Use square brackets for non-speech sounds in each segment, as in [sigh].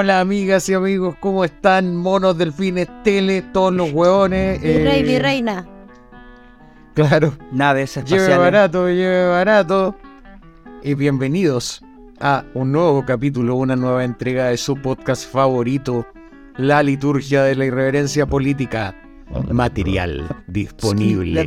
Hola amigas y amigos, ¿cómo están? Monos, delfines, tele, todos los hueones. Mi rey, mi eh, reina. Claro, Naves lleve espaciales. barato, lleve barato. Y bienvenidos a un nuevo capítulo, una nueva entrega de su podcast favorito, La Liturgia de la Irreverencia Política. Material disponible.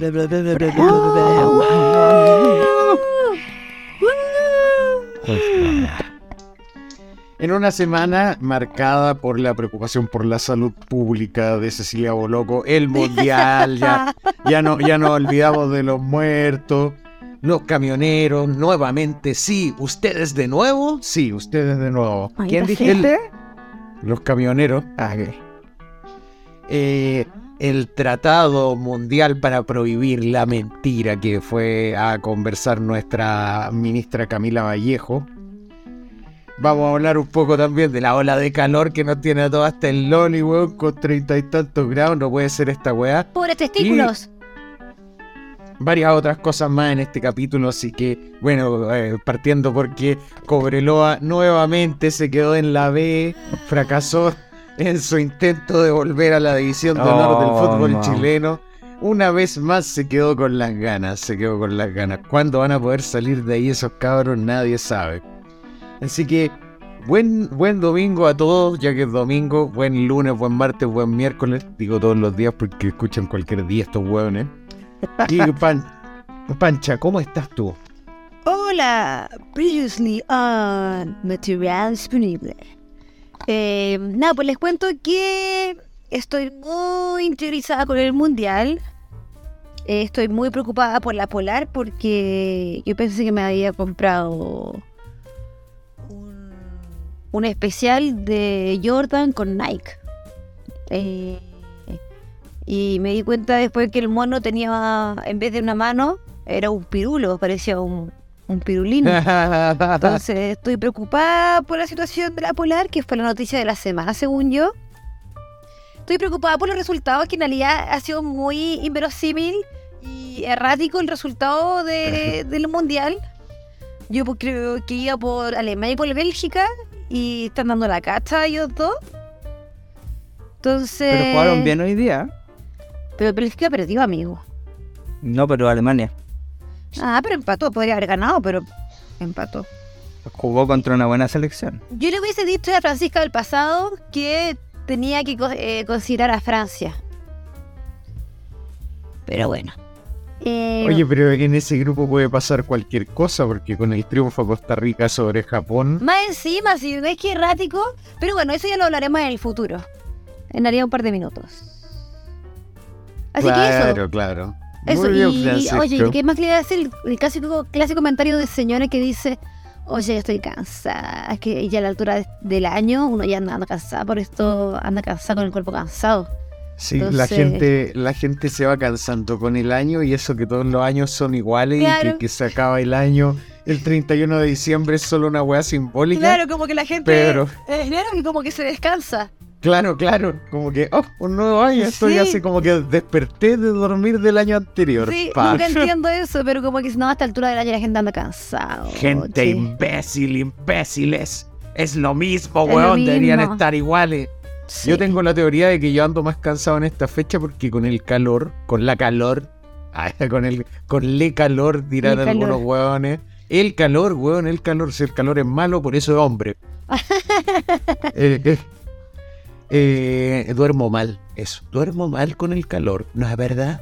En una semana marcada por la preocupación por la salud pública de Cecilia Boloco, el mundial, ya, ya, no, ya nos olvidamos de los muertos, los camioneros, nuevamente, sí, ustedes de nuevo, sí, ustedes de nuevo. ¿Quién dijiste? Los camioneros. Ah. Eh, el tratado mundial para prohibir la mentira que fue a conversar nuestra ministra Camila Vallejo. Vamos a hablar un poco también de la ola de calor que nos tiene a todos hasta el loli, weón, con treinta y tantos grados. No puede ser esta weá. Pobres testículos. Varias otras cosas más en este capítulo, así que, bueno, eh, partiendo porque Cobreloa nuevamente se quedó en la B, fracasó en su intento de volver a la división de honor del Oh, fútbol no. chileno. Una vez más se quedó con las ganas, se quedó con las ganas. ¿Cuándo van a poder salir de ahí esos cabros? Nadie sabe. Así que, buen, buen domingo a todos, ya que es domingo, buen lunes, buen martes, buen miércoles. Digo todos los días porque escuchan cualquier día estos hueones. Y [laughs] Pan- Pancha, ¿cómo estás tú? Hola. Previously on Material Disponible. Eh, nada, pues les cuento que estoy muy interiorizada con el mundial. Eh, estoy muy preocupada por la polar porque yo pensé que me había comprado un especial de Jordan con Nike. Eh, y me di cuenta después que el mono tenía, en vez de una mano, era un pirulo, parecía un, un pirulín. [laughs] Entonces estoy preocupada por la situación de la polar, que fue la noticia de la semana, según yo. Estoy preocupada por los resultados, que en realidad ha sido muy inverosímil y errático el resultado de- del mundial. Yo pues, creo que iba por Alemania y por Bélgica y están dando la cacha ellos dos. Entonces. Pero jugaron bien hoy día. Pero Bélgica perdió, amigo. No, pero Alemania Ah, pero empató, podría haber ganado, pero empató. jugó contra una buena selección. Yo le hubiese dicho a Francisca del pasado que tenía que eh, considerar a Francia. Pero bueno. Eh, Oye, pero en ese grupo puede pasar cualquier cosa, porque con el triunfo de Costa Rica sobre Japón. más encima, si ves que errático. Pero bueno, eso ya lo hablaremos en el futuro. En haría un par de minutos. Así que eso. claro, claro. Eso, Muy bien, y Francisco. oye, ¿qué más le iba a decir? El clásico, clásico comentario de señora que dice, oye, estoy cansada. Es que ya a la altura de- del año uno ya anda, anda cansada, por esto anda cansada con el cuerpo cansado. Sí, la gente, la gente se va cansando con el año y eso que todos los años son iguales y Claro. que, que se acaba el año. El 31 de diciembre es solo una weá simbólica. Claro, como que la gente Pero- es enero y como que se descansa. Claro, claro, como que, oh, un nuevo año, estoy Sí. así como que desperté de dormir del año anterior. Sí, Pa. nunca [laughs] entiendo eso, pero como que no, a esta altura del año la gente anda cansada. Gente imbécil, imbéciles. Es lo mismo, Es lo weón, deberían estar iguales. Sí. Yo tengo la teoría de que yo ando más cansado en esta fecha porque con el calor, con la calor, [laughs] ah, con el con le calor dirán Le calor. algunos hueones. El calor, weón, el calor, si el calor es malo, por eso es hombre. [laughs] Eh, eh, eh, duermo mal, eso, duermo mal con el calor, ¿no es verdad?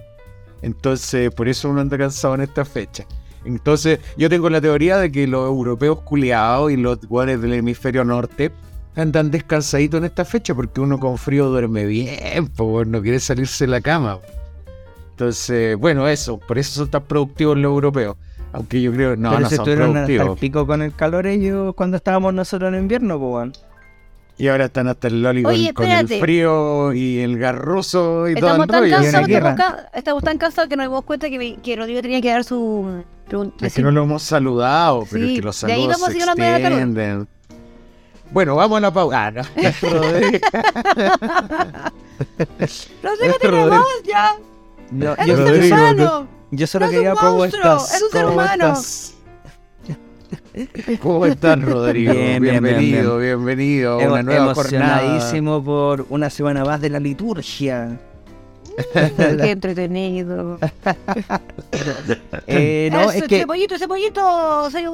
Entonces, por eso uno anda cansado en esta fecha. Entonces, yo tengo la teoría de que los europeos culiados y los guanes del hemisferio norte andan descansaditos en esta fecha porque uno con frío duerme bien, pues no quiere salirse de la cama. Entonces, bueno, eso, por eso son tan productivos los europeos. Aunque yo creo, no, pero no se son estuvieron hasta el productivos. pico con el calor ellos cuando estábamos nosotros en invierno, pues. Y ahora están hasta el loli con, Oye, con el frío y el garroso y todo Estamos el tan, rollo. que ca- estamos tan cansados que nos dimos cuenta que, que Rodrigo tenía que dar su... Es que no lo hemos saludado, pero Sí, es que los de ahí saludos vamos a se seguir hablando de la calor. extienden. Bueno, vamos a la pausa. Ah, no. Rodrigo. Rodrigo. tenemos ya. Yo, Es yo- un ser humano. yo solo es un quería propuestas. es un ser ¿Cómo humano. estás? [laughs] ¿Cómo estás, Rodrigo? Bien, bien, bien, bienvenido, bienvenido a una Emo- nueva jornada. emocionadísimo por una semana más de la liturgia. Qué entretenido. [laughs] Eh, no, Eso, es que Cebollito, cebollito, soy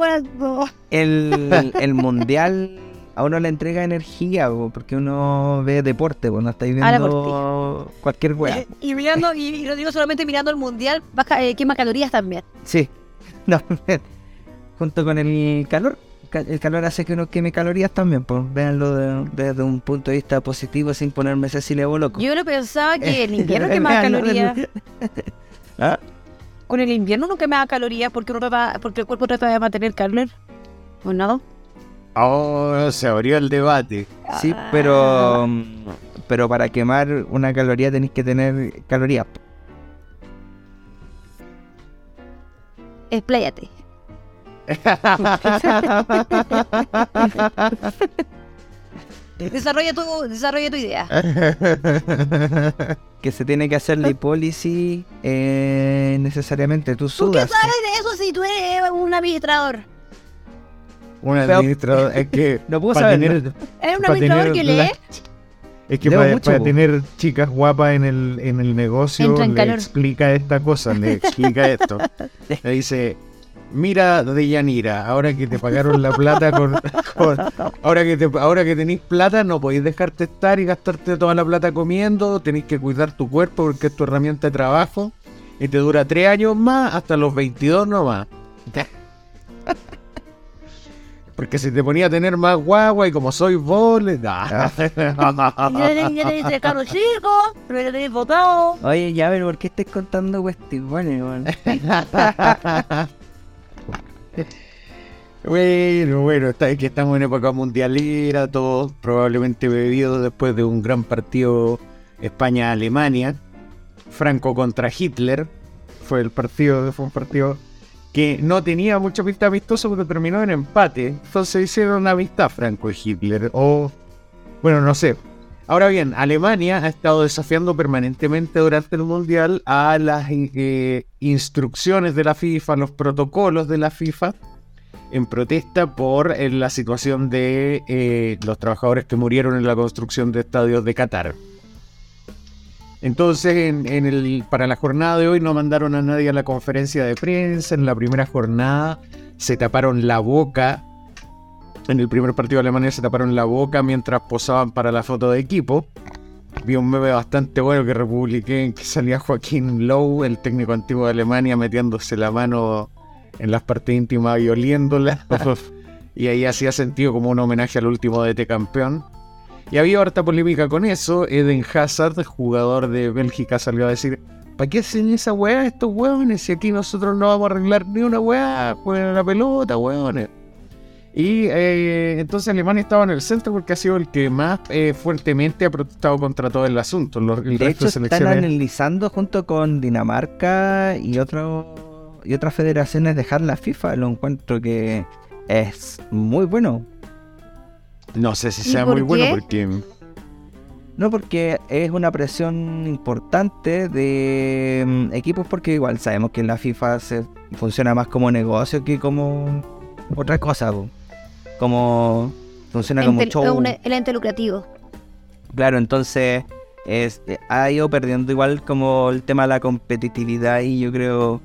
el, el mundial a uno le entrega energía, po, porque uno ve deporte, pues no estáis viendo cualquier weá. Eh, Y mirando, y, y lo digo solamente mirando el mundial, baja, eh, quema calorías también. Sí, [laughs] no, junto con el calor. ca- El calor hace que uno queme calorías también, pues véanlo de- desde un punto de vista positivo sin ponerme Cecilia loco. Yo no pensaba que el invierno [laughs] quemaba calorías. [laughs] ¿Ah? Con el invierno no quemaba calorías porque, uno trata- porque el cuerpo trata de mantener calor. ¿O no? Oh, se abrió el debate. Sí, pero mm, pero para quemar una caloría tenéis que tener calorías. Expláyate. [laughs] Desarrolla tu, desarrolla tu idea. [laughs] Que se tiene que hacer la hipólisis eh, necesariamente. Tú ¿Tú qué sudas. sabes de eso si tú eres un administrador? Un administrador. Es que. [laughs] No puedo saber. tener- no- ¿Eres un administrador que lee? Es que para, mucho, para po. tener chicas guapas en el, en el negocio en le explica esta cosa, le [laughs] explica esto. Le dice, mira Deyanira, ahora que te pagaron la plata con, [laughs] con- ahora que te, ahora que tenéis plata, no podéis dejarte estar y gastarte toda la plata comiendo, tenéis que cuidar tu cuerpo porque es tu herramienta de trabajo y te dura tres años más hasta los 22 nomás. Porque si te ponía a tener más guagua y como soy vos, le da. Ya te, dice caro chico, pero ya te he votado. Oye, ya, pero ¿por qué estáis contando cuestiones, weón? [laughs] Bueno, bueno, está, es que estamos en época mundialera, todos probablemente bebidos después de un gran partido España-Alemania, Franco contra Hitler, fue el partido, fue un partido que no tenía mucha pinta amistoso porque terminó en empate, entonces hicieron amistad Franco y Hitler, o bueno, no sé. Ahora bien, Alemania ha estado desafiando permanentemente durante el Mundial a las eh, instrucciones de la FIFA, los protocolos de la FIFA, en protesta por eh, la situación de eh, los trabajadores que murieron en la construcción de estadios de Qatar. Entonces, en, en el, para la jornada de hoy no mandaron a nadie a la conferencia de prensa. En la primera jornada se taparon la boca. En el primer partido de Alemania se taparon la boca mientras posaban para la foto de equipo. Vi un meme bastante bueno que republiqué en que salía Joaquín Lowe, el técnico antiguo de Alemania, metiéndose la mano en las partes íntimas y oliéndola. [laughs] y ahí hacía sentido como un homenaje al último DT campeón. Y había harta polémica con eso. Eden Hazard, jugador de Bélgica, salió a decir: ¿Para qué hacen esa weá estos weones? Si aquí nosotros no vamos a arreglar ni una weá, juegan la pelota, weones. Y eh, entonces Alemania estaba en el centro porque ha sido el que más eh, fuertemente ha protestado contra todo el asunto. Los- el De resto hecho, de están analizando junto con Dinamarca y otro, y otras federaciones dejar la FIFA. Lo encuentro que es muy bueno. No sé si ¿Y sea muy bueno qué? porque. No, porque es una presión importante de mm, equipos, porque igual sabemos que en la FIFA se funciona más como negocio que como otra cosa. po. Como funciona como show. un- el ente lucrativo. Claro, entonces es, eh, ha ido perdiendo igual como el tema de la competitividad y yo creo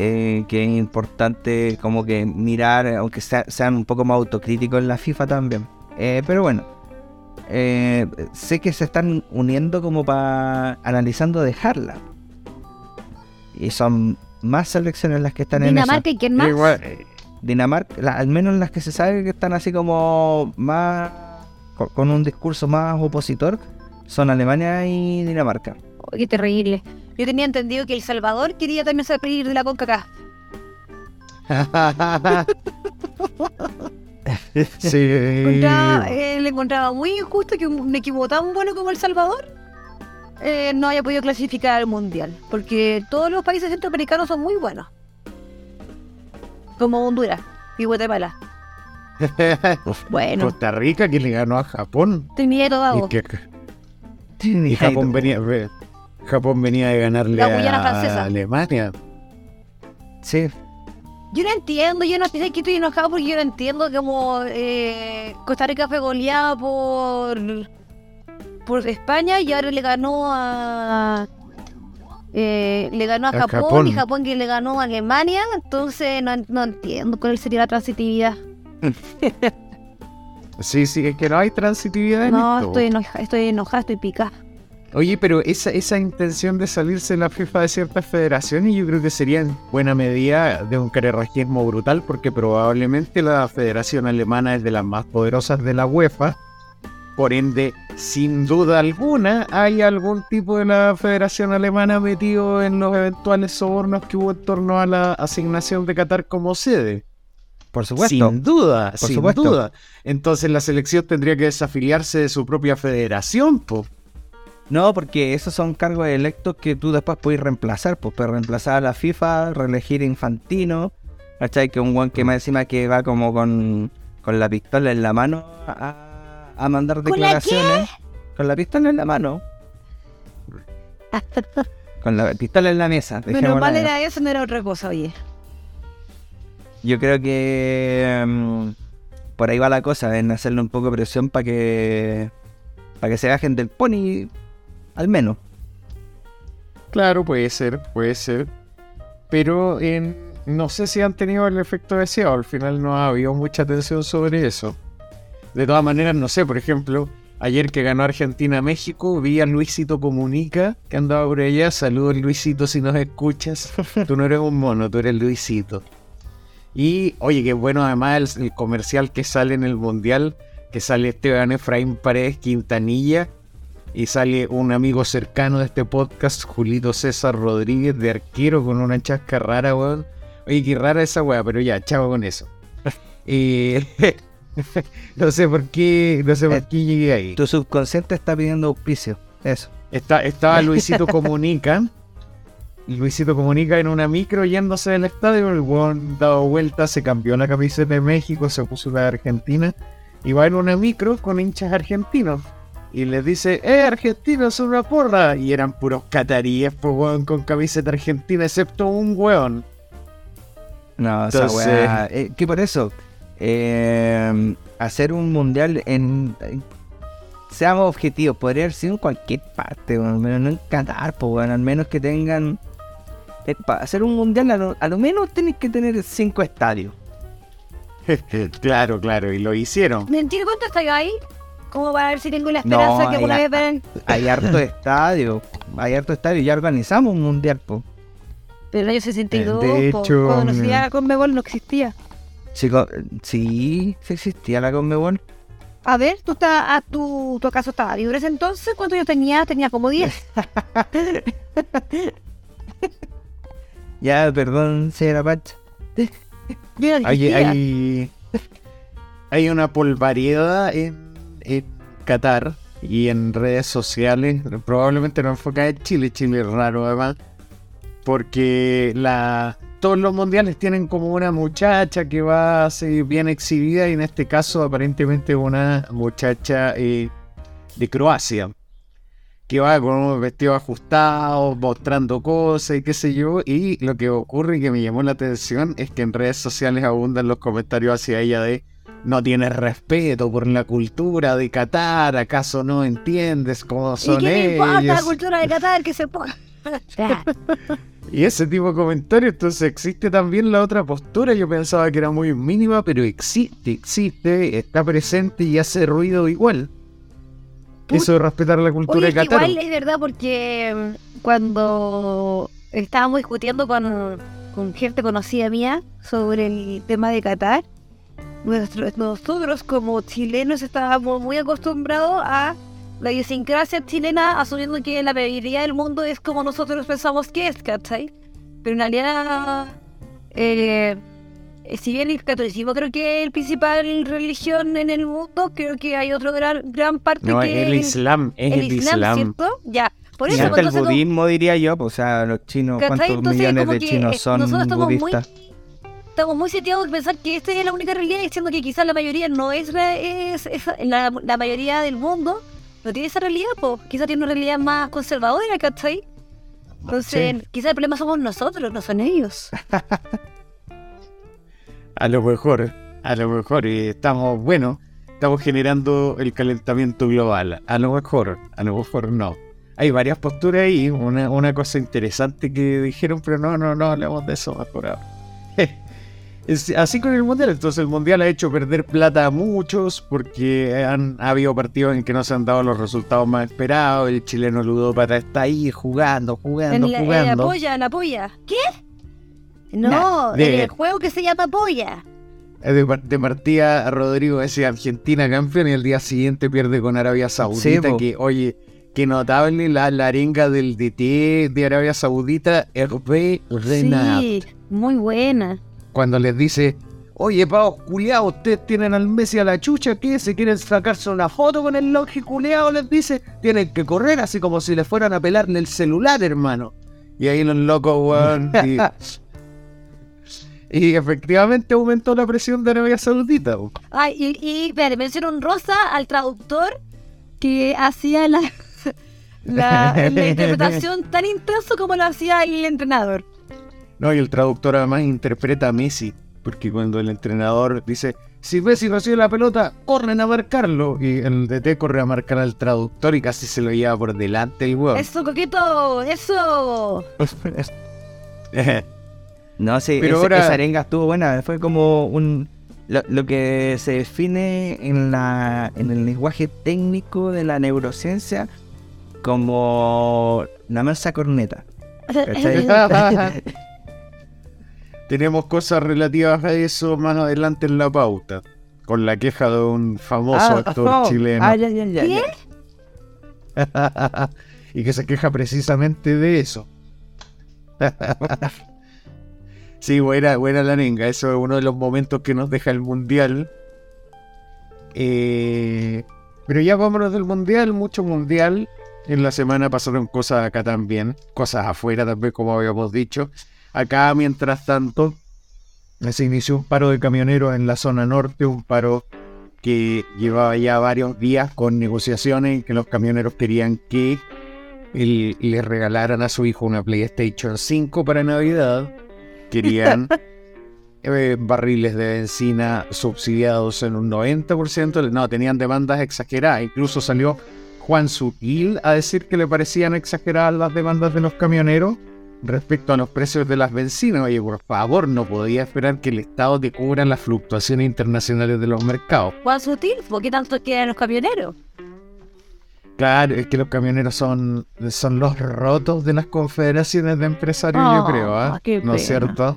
eh, que es importante como que mirar, aunque sea- sean un poco más autocríticos en la FIFA también. Eh, pero bueno, eh, sé que se están uniendo como para analizando dejarla. Y son más selecciones las que están en Dinamarca y quién más. Igual, eh, Dinamarca, la- al menos las que se sabe que están así como más con, con un discurso más opositor, son Alemania y Dinamarca. Oh, qué terrible. Yo tenía entendido que El Salvador quería también salir de la CONCACAF. [laughs] sí. Encontraba- eh, le encontraba muy injusto que un, equipo tan bueno como El Salvador eh, no haya podido clasificar al Mundial. Porque todos los países centroamericanos son muy buenos. Como Honduras y Guatemala. [laughs] Bueno, Costa Rica que le ganó a Japón. Trinidad y Y, que- y Japón venía, ve, Japón venía de ganarle La Guyana a francesa. Alemania. Sí. Yo no entiendo, yo no sé que estoy enojado porque yo no entiendo cómo eh, Costa Rica fue goleada por por España y ahora le ganó a eh, le ganó a, A Japón, Japón. y Japón que le ganó a Alemania, entonces no, no entiendo cuál sería la transitividad. [laughs] Sí, sí, es que no hay transitividad en No, esto. estoy enojada, estoy enojada, estoy picada. Oye, pero esa, esa intención de salirse de la FIFA de ciertas federaciones yo creo que sería en buena medida de un carerrajismo brutal porque probablemente la federación alemana es de las más poderosas de la UEFA. Por ende, sin duda alguna, hay algún tipo de la federación alemana metido en los eventuales sobornos que hubo en torno a la asignación de Qatar como sede. Por supuesto. Sin duda, Por sin supuesto. duda. Entonces la selección tendría que desafiliarse de su propia federación, po. No, porque esos son cargos electos que tú después puedes reemplazar. Pues puedes reemplazar a la FIFA, reelegir a Infantino. ¿Cachai? Que un guan que más encima que va como con, con la pistola en la mano a, a mandar ¿Con la qué? declaraciones. Con la pistola en la mano. Con la pistola en la mesa. [laughs] Menos mal era eso, no era otra cosa, oye. Yo creo que mm, por ahí va la cosa, en hacerle un poco de presión para que para que se bajen del pony, al menos. Claro, puede ser, puede ser. Pero en- no sé si han tenido el efecto deseado. Al final no ha habido mucha atención sobre eso. De todas maneras, no sé, por ejemplo, ayer que ganó Argentina a México, vi a Luisito Comunica que andaba por allá. Saludos Luisito si nos escuchas. [laughs] Tú no eres un mono, tú eres Luisito. Y oye, qué bueno además el, el comercial que sale en el Mundial, que sale Esteban Efraín Paredes Quintanilla y sale un amigo cercano de este podcast, Julito César Rodríguez, de arquero con una chasca rara, weón. Oye, qué rara esa weá, pero ya, chavo con eso. [laughs] Eh, [laughs] no sé por qué, no sé por Eh, qué llegué ahí. Tu subconsciente está pidiendo auspicio. Eso. Está, estaba [laughs] Luisito Comunica. Luisito Comunica en una micro yéndose del estadio. El weón dado vuelta, se cambió la camiseta de México, se puso la de Argentina. Y va en una micro con hinchas argentinos. Y les dice, ¡eh, argentinos, una porra! Y eran puros cataríes, pues, weón, con camiseta argentina, excepto un weón. No, Entonces- esa weá. eh, que por eso, eh, hacer un mundial en. seamos objetivos, podría haber sido en cualquier parte, weón, pero no en Qatar, pues, weón, al menos que tengan. eh, Para hacer un mundial, a lo, a lo menos tenéis que tener cinco estadios. [laughs] claro, claro, y lo hicieron. Mentira, ¿cuánto estáis ahí? Como para ver si tengo la No, esperanza que alguna vez ven. Hay harto [laughs] estadio, hay harto estadio, ya organizamos un mundial, pues. Pero el año 62, De po, hecho, cuando nos mm. iba con Mebol no existía. Chicos, sí, sí existía la Conmebol. A ver, tú estás, ah, tú, tu acaso estaba libre ese entonces, ¿cuántos yo tenía? Tenía como 10. [laughs] [laughs] Ya, perdón, señora Pacha. Yo no Hay, existía. hay, hay una polvariedad en, en Qatar y en redes sociales, probablemente no enfocada en Chile, Chile es raro además, porque todos los mundiales tienen como una muchacha que va así bien exhibida y en este caso aparentemente una muchacha eh, de Croacia. Que va con unos vestidos ajustados, mostrando cosas y qué sé yo. Y lo que ocurre y que me llamó la atención es que en redes sociales abundan los comentarios hacia ella de no tienes respeto por la cultura de Qatar, ¿acaso no entiendes cómo ¿Y son qué me importa la ellos? cultura de Qatar que se ponga? [laughs] Y ese tipo de comentarios, entonces existe también la otra postura. Yo pensaba que era muy mínima, pero existe, existe, está presente y hace ruido igual. Put- Eso de respetar la cultura Oye, de Qatar. igual es verdad porque mm, cuando estábamos discutiendo con, con gente conocida mía sobre el tema de Qatar, nuestro- nosotros como chilenos estábamos muy acostumbrados a la idiosincrasia chilena, asumiendo que la mayoría del mundo es como nosotros pensamos que es, ¿cachai? Pero en realidad, eh, si bien el catolicismo creo que es el principal religión en el mundo, creo que hay otro gran, gran parte No, que el Islam, es el, el Islam, Islam. ¿cierto? Ya, por Y eso, hasta pues, el budismo diría yo, pues, o sea, los chinos. ¿cuántos Entonces, millones como de chinos son nosotros estamos muy- budistas? Estamos muy seteados de pensar que esta es la única realidad, diciendo que quizás la mayoría no es, re- es, es- la, la mayoría del mundo no tiene esa realidad, pues quizás tiene una realidad más conservadora, ¿cachai? Entonces, quizás el problema somos nosotros, no son ellos. [laughs] A lo mejor, a lo mejor, y estamos, bueno, estamos generando el calentamiento global. A lo mejor, a lo mejor no. Hay varias posturas ahí, una, una cosa interesante que dijeron, pero no, no, no hablemos de eso mejor ahora. Es así con el mundial, entonces el mundial ha hecho perder plata a muchos porque han ha habido partidos en que no se han dado los resultados más esperados. El chileno ludópata está ahí jugando, jugando, En la, en la jugando. polla, en la polla. ¿Qué? No, Nah, en el juego que se llama polla. Eh, De, de partida Rodrigo ese Argentina campeón y el día siguiente pierde con Arabia Saudita. que, oye, qué notable la, la arenga del DT de Arabia Saudita, Hervé Renard. Sí, muy buena. Cuando les dice, oye, pavos culiados, ustedes tienen al Messi a la chucha, ¿qué? ¿Se quieren sacarse una foto con el longe culiado? Les dice, tienen que correr así como si le fueran a pelarle el celular, hermano. Y ahí los locos, weón. Y, [laughs] y efectivamente aumentó la presión de Arabia Saudita. po. Ay, y, y espérate, menciono un rosa al traductor que hacía la, [laughs] la, la [laughs] interpretación tan intenso como lo hacía el entrenador. No, y el traductor además interpreta a Messi, porque cuando el entrenador dice, si Messi recibe la pelota, corren a marcarlo, y el DT corre a marcar al traductor y casi se lo lleva por delante el huevo. Eso, coqueto, eso. [laughs] No, sí, Pero ese- ahora- esa arenga estuvo buena. Fue como un. Lo, lo que se define en, la, en el lenguaje técnico de la neurociencia como la mansa corneta. [laughs] [laughs] Tenemos cosas relativas a eso más adelante en la pauta, con la queja de un famoso Ah, actor oh, chileno. ah, ya, ya, ya, ¿Qué? [laughs] y que se queja precisamente de eso. [laughs] sí, buena, buena la nenga. Eso es uno de los momentos que nos deja el mundial. Eh, pero ya vámonos del mundial, mucho mundial. En la semana pasaron cosas acá también, cosas afuera también, como habíamos dicho. Acá, mientras tanto, se inició un paro de camioneros en la zona norte, un paro que llevaba ya varios días con negociaciones que los camioneros querían que él- le regalaran a su hijo una PlayStation 5 para Navidad. Querían [laughs] eh, barriles de benzina subsidiados en un 90%. No, tenían demandas exageradas. Incluso salió Juan Sutil a decir que le parecían exageradas las demandas de los camioneros respecto a los precios de las bencinas. Oye, por favor, no podía esperar que el Estado te cubra las fluctuaciones internacionales de los mercados. Juan Sutil, ¿por qué tanto quedan los camioneros? Claro, es que los camioneros son, son los rotos de las confederaciones de empresarios, yo creo, ¿ah? qué ¿No es cierto?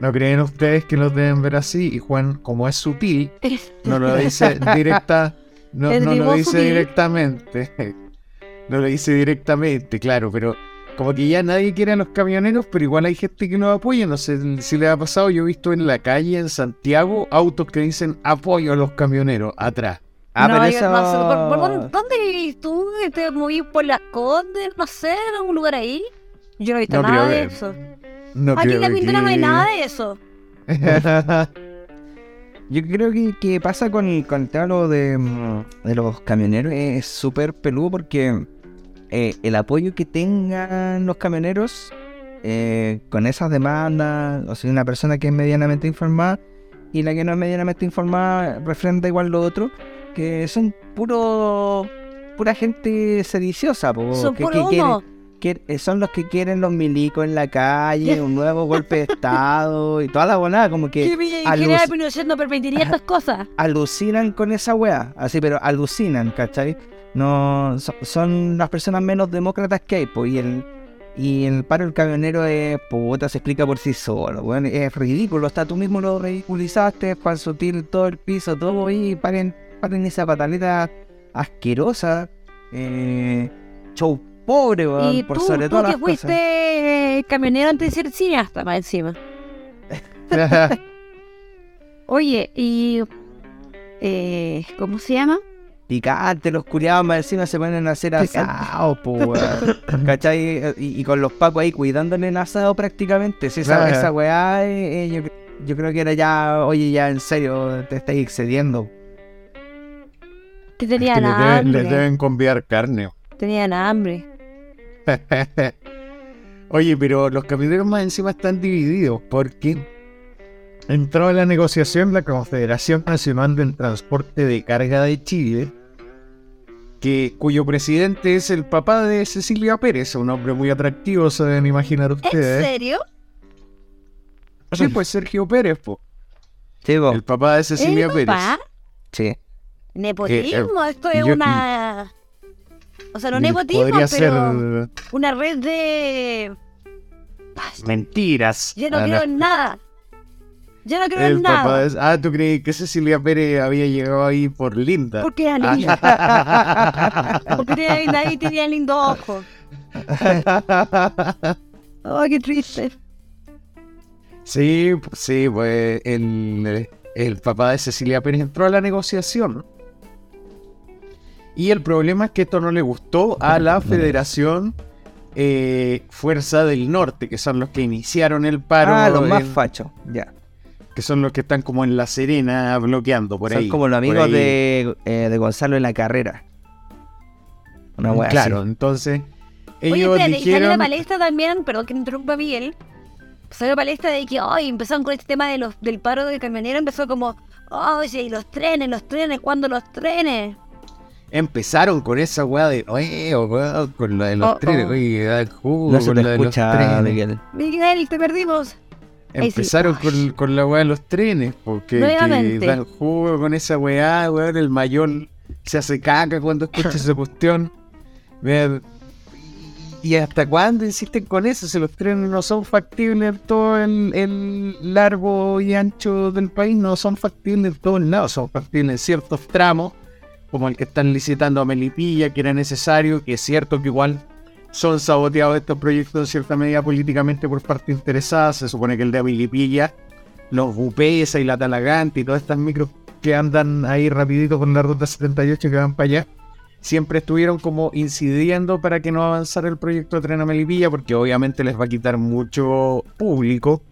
¿No creen ustedes que los deben ver así? Y Juan, como es sutil, no lo dice [laughs] directa, no, lo dice sutil. directamente. [laughs] No lo dice directamente, claro, pero como que ya nadie quiere a los camioneros, pero igual hay gente que los apoya. No sé si les ha pasado, yo he visto en la calle, en Santiago, autos que dicen apoyo a los camioneros atrás. Ah, No, pero yo eso. no sé, ¿por- por dónde, [laughs] dónde vivís tú? ¿Te movís por las Condes? No sé, en algún lugar ahí. Yo no he visto No nada de que- eso. No Aquí en la no hay nada de eso. [laughs] Yo creo que, que pasa con, con el tema de, mm, de los camioneros es súper peludo porque eh, el apoyo que tengan los camioneros eh, con esas demandas, o sea, una persona que es medianamente informada y la que no es medianamente informada refrenda igual lo otro, que son puro pura gente sediciosa, po, Son que, que humo. quieren- que eh, son los que quieren los milicos en la calle, [laughs] un nuevo golpe de estado y toda la bonada, como que ¿Qué Villa aluc- General Pinochet no permitiría [laughs] estas cosas? alucinan con esa wea, así, pero alucinan, ¿cachai? No, so- son las personas menos demócratas que hay, pues, y el, y el paro del camionero es, puta, se explica por sí solo, weón, es ridículo, hasta tú mismo lo ridiculizaste, Juan Sutil, todo el piso, todo, y paren, paren esa pataleta asquerosa, eh, show pobre, weón, Y por tú, sobre tú todas que las cosas. fuiste eh, camionero antes de ser cineasta, más encima. [laughs] Oye, y... Eh, ¿Cómo se llama? Picante, los curiados más encima se ponen a hacer po, weón. [laughs] ¿Cachai? Y, y con los pacos ahí cuidándole el asado prácticamente. Si esa, Claro. esa weá, eh, eh, yo, yo creo que era ya, oye, ya en serio, te estáis excediendo. Que Es que tenían les, deben, hambre. les deben conviar carne. Tenían hambre. [laughs] Oye, pero los camioneros más encima están divididos porque entró a la negociación la Confederación Nacional del Transporte de Carga de Chile, que, cuyo presidente es el papá de Cecilia Pérez, un hombre muy atractivo, se deben imaginar ¿En ustedes. serio? Sí, pues Sergio Pérez, po, Sí, el papá de Cecilia ¿El Pérez. papá? Sí. Nepotismo, esto es yo- una... O sea, no nepotismo, Podría pero ser una red de... mentiras. Yo no Ah, creo en nada. Yo no creo El en papá nada. Ah, ¿tú crees que Cecilia Pérez había llegado ahí por linda? Porque era linda. Ah. [laughs] Porque tenía, nadie tenía lindo ojo. [laughs] Ay, qué triste. Sí, sí, pues el, el papá de Cecilia Pérez entró a la negociación. Y el problema es que esto no le gustó a la Federación eh, Fuerza del Norte, que son los que iniciaron el paro, ah, los más fachos. Ya. Que son los que están como en La Serena bloqueando por Son ahí. como los amigos de, eh, de Gonzalo en la carrera. Una wea Claro, así. entonces Oye, ellos espérate, y salió la dijeron... palestra también, perdón que me interrumpa Miguel. Salió la palestra de que hoy empezaron con este tema de los, del paro de camionero, empezó como, oye, y los trenes, los trenes, ¿cuándo los trenes? Empezaron con esa weá de, oye, weá, con la de los Oh, trenes, oh. oye, da el jugo No se con de los trenes. Miguel. Miguel, te perdimos. Sí. Empezaron con, con la weá de los trenes, porque que dan jugo con esa weá, weón, el mayor se hace caca cuando escucha [laughs] esa cuestión. Vea, ¿Y hasta cuándo insisten con eso? Si los trenes no son factibles en todo el, el largo y ancho del país, no son factibles en todos lados, son factibles en ciertos tramos, como el que están licitando a Melipilla, que era necesario, que es cierto que igual son saboteados estos proyectos en cierta medida políticamente por parte interesada. Se supone que el de Melipilla, los Bupesa y la Talagante y todas estas micros que andan ahí rapidito con la ruta 78 que van para allá, siempre estuvieron como incidiendo para que no avanzara el proyecto de tren a Melipilla, porque obviamente les va a quitar mucho público.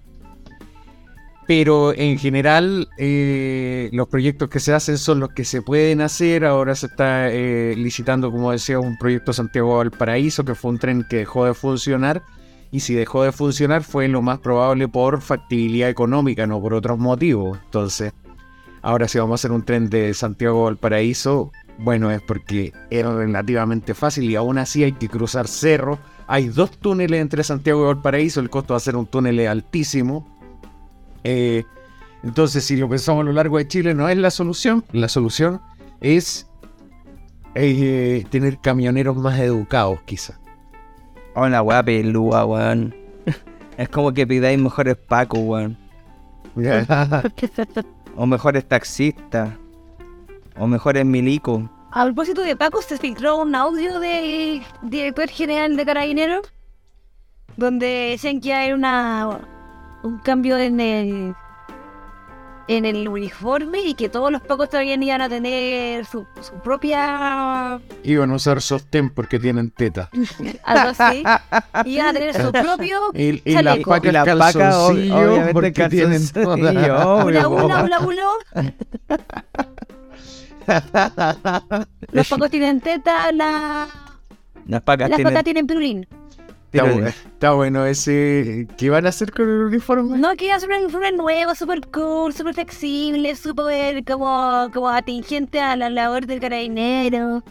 Pero en general, eh, los proyectos que se hacen son los que se pueden hacer. Ahora se está eh, licitando, como decía, un proyecto Santiago Valparaíso, que fue un tren que dejó de funcionar. Y si dejó de funcionar fue lo más probable por factibilidad económica, no por otros motivos. Entonces, ahora si vamos a hacer un tren de Santiago a Valparaíso, bueno, es porque era relativamente fácil y aún así hay que cruzar cerros. Hay dos túneles entre Santiago y Valparaíso, el costo de hacer un túnel es altísimo. Eh, entonces, si lo pensamos a lo largo de Chile, no es la solución. La solución es eh, tener camioneros más educados, quizá. Una wea pelúa, weón. [laughs] Es como que pidáis mejores pacos, weón. [laughs] O mejores taxistas. O mejores milicos. A propósito de Paco, se filtró un audio del director general de Carabineros donde decían que hay una un cambio en el en el uniforme y que todos los pacos también iban a tener su, su propia Iban a usar sostén porque tienen teta. [laughs] algo así iban a tener su propio [laughs] Y, y las pacas Y la paca, calzoncillo, porque tienen toda- obvio, Ula, ula, ula, ula. Los pacos tienen teta, la... Las pacas las tienen... pacas tienen plurín. Está, bu- está bueno ese. ¿Qué van a hacer con el uniforme? No, que hacer un uniforme nuevo, súper cool, súper flexible, súper como, como atingente a la labor del carabinero.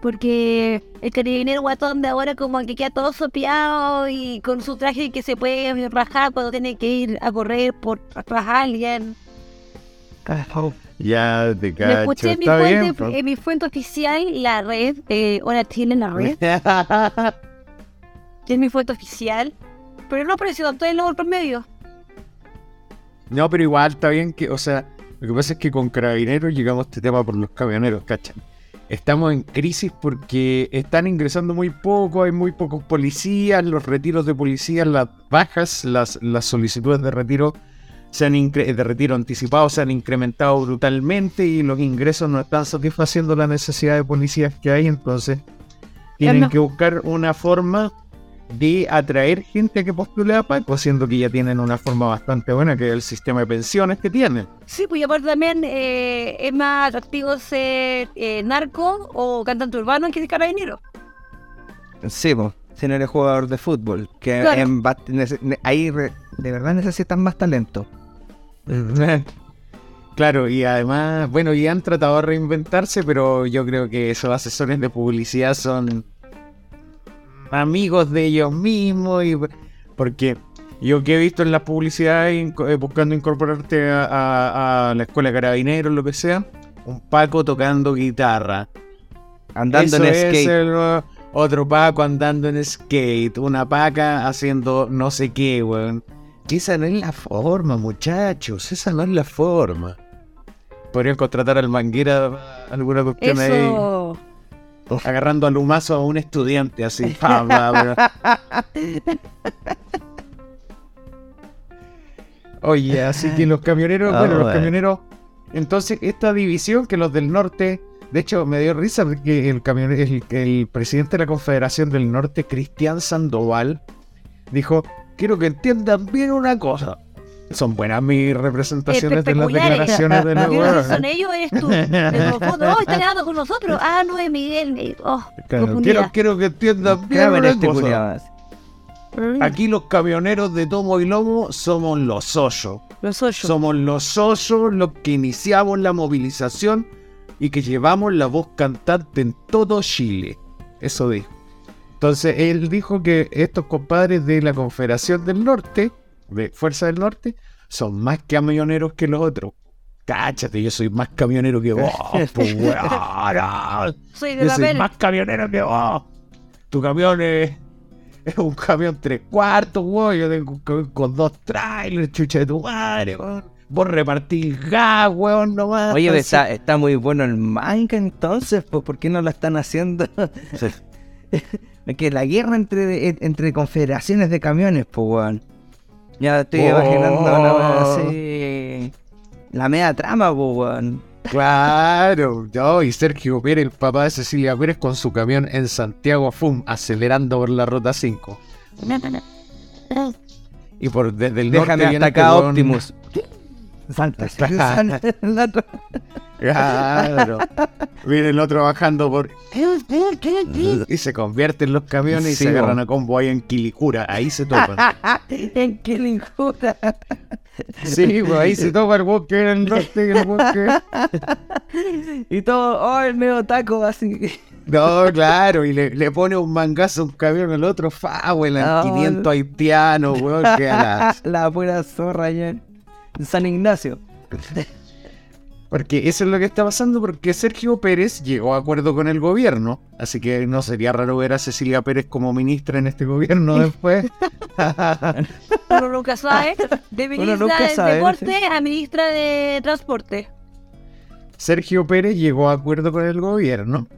Porque el carabinero guatón de ahora como que queda todo sopeado y con su traje que se puede rajar cuando tiene que ir a correr por atrás a alguien. Ya te Lo cacho. escuché en mi, bien. fuente, en mi fuente oficial, la red, eh, Chile en la red, [laughs] es mi fuente oficial. Pero no apareció tanto el logo por medio. No, pero igual está bien que, o sea, lo que pasa es que con carabineros llegamos a este tema por los camioneros, ¿cachan? Estamos en crisis porque están ingresando muy poco, hay muy pocos policías, los retiros de policías, las bajas, las, las solicitudes de retiro se han incre- de retiro anticipado se han incrementado brutalmente y los ingresos no están satisfaciendo la necesidad de policías que hay, entonces tienen no. que buscar una forma de atraer gente a que postule a Paco, siendo que ya tienen una forma bastante buena, que es el sistema de pensiones que tienen. Sí, pues y aparte también eh, es más atractivo ser eh, narco o cantante urbano que carabinero. Sí, pues. Si no eres jugador de fútbol. Que Claro. en ahí re- de verdad necesitan más talento. [laughs] Claro, y además, bueno, y han tratado de reinventarse, pero yo creo que esos asesores de publicidad son amigos de ellos mismos y porque yo que he visto en las publicidades eh, buscando incorporarte a, a la escuela de carabineros, lo que sea, un Paco tocando guitarra. Andando Eso en es skate. el, otro Paco andando en skate, una paca haciendo no sé qué, weón. Que Esa no es la forma, muchachos, esa no es la forma. Podrían contratar al manguera alguna cuestión ahí, Agarrando a lumazo a un estudiante así. Oye, así que los camioneros, Ah, bueno, los bueno. camioneros, entonces esta división que los del norte, de hecho me dio risa porque el, camion- el, el presidente de la Confederación del Norte, Cristian Sandoval, dijo, quiero que entiendan bien una cosa. Son buenas mis representaciones de las declaraciones de la si son ellos, eres tú. De los fondos, oh, están hablando con nosotros. Ah, no es Miguel. Oh, Claro, quiero, quiero que entiendan bien este. Aquí los camioneros de tomo y lomo somos los osos. Los ocho. Somos los osos los que iniciamos la movilización y que llevamos la voz cantante en todo Chile. Eso dijo. Entonces él dijo que estos compadres de la Confederación del Norte, de Fuerza del Norte, son más camioneros que los otros. Cáchate, yo soy más camionero que vos, [laughs] pues, weón. Soy de Yo soy papel. más camionero que vos. Tu camión es, es un camión tres cuartos, weón. Yo tengo un camión con dos trailers, chucha de tu madre, weón. Vos repartís gas, weón, nomás. Oye, Así- está, está muy bueno el manga entonces, pues, ¿por qué no lo están haciendo? [laughs] Es que la guerra entre, entre confederaciones de camiones, pues, weón. Ya estoy Oh. imaginando una weá así. La media trama, pues, weón. Claro, yo y Sergio Pérez, el papá de Cecilia Pérez, con su camión en Santiago Fum, acelerando por la ruta 5. Y por desde el Déjame norte viene hasta este acá weón- Optimus. Salta, salta. [laughs] Claro. Viene el otro bajando por. Y se convierten los camiones y Sí, se agarran a combo ahí en Quilicura. Ahí se topan. [laughs] ¿En injusta? Sí, pues ahí se topa el weón que era el norte y el. [laughs] Y todo, oh, el medio taco así. No, claro, y le, le pone un mangazo a un camión al otro, fa, weón, No, 500 haitianos, weón, que a la- La pura zorra en San Ignacio. [laughs] Porque eso es lo que está pasando, porque Sergio Pérez llegó a acuerdo con el gobierno, así que no sería raro ver a Cecilia Pérez como ministra en este gobierno [laughs] después. [laughs] Uno nunca sabe. De ministra de sabe, Deporte a ministra de Transporte. Sergio Pérez llegó a acuerdo con el gobierno.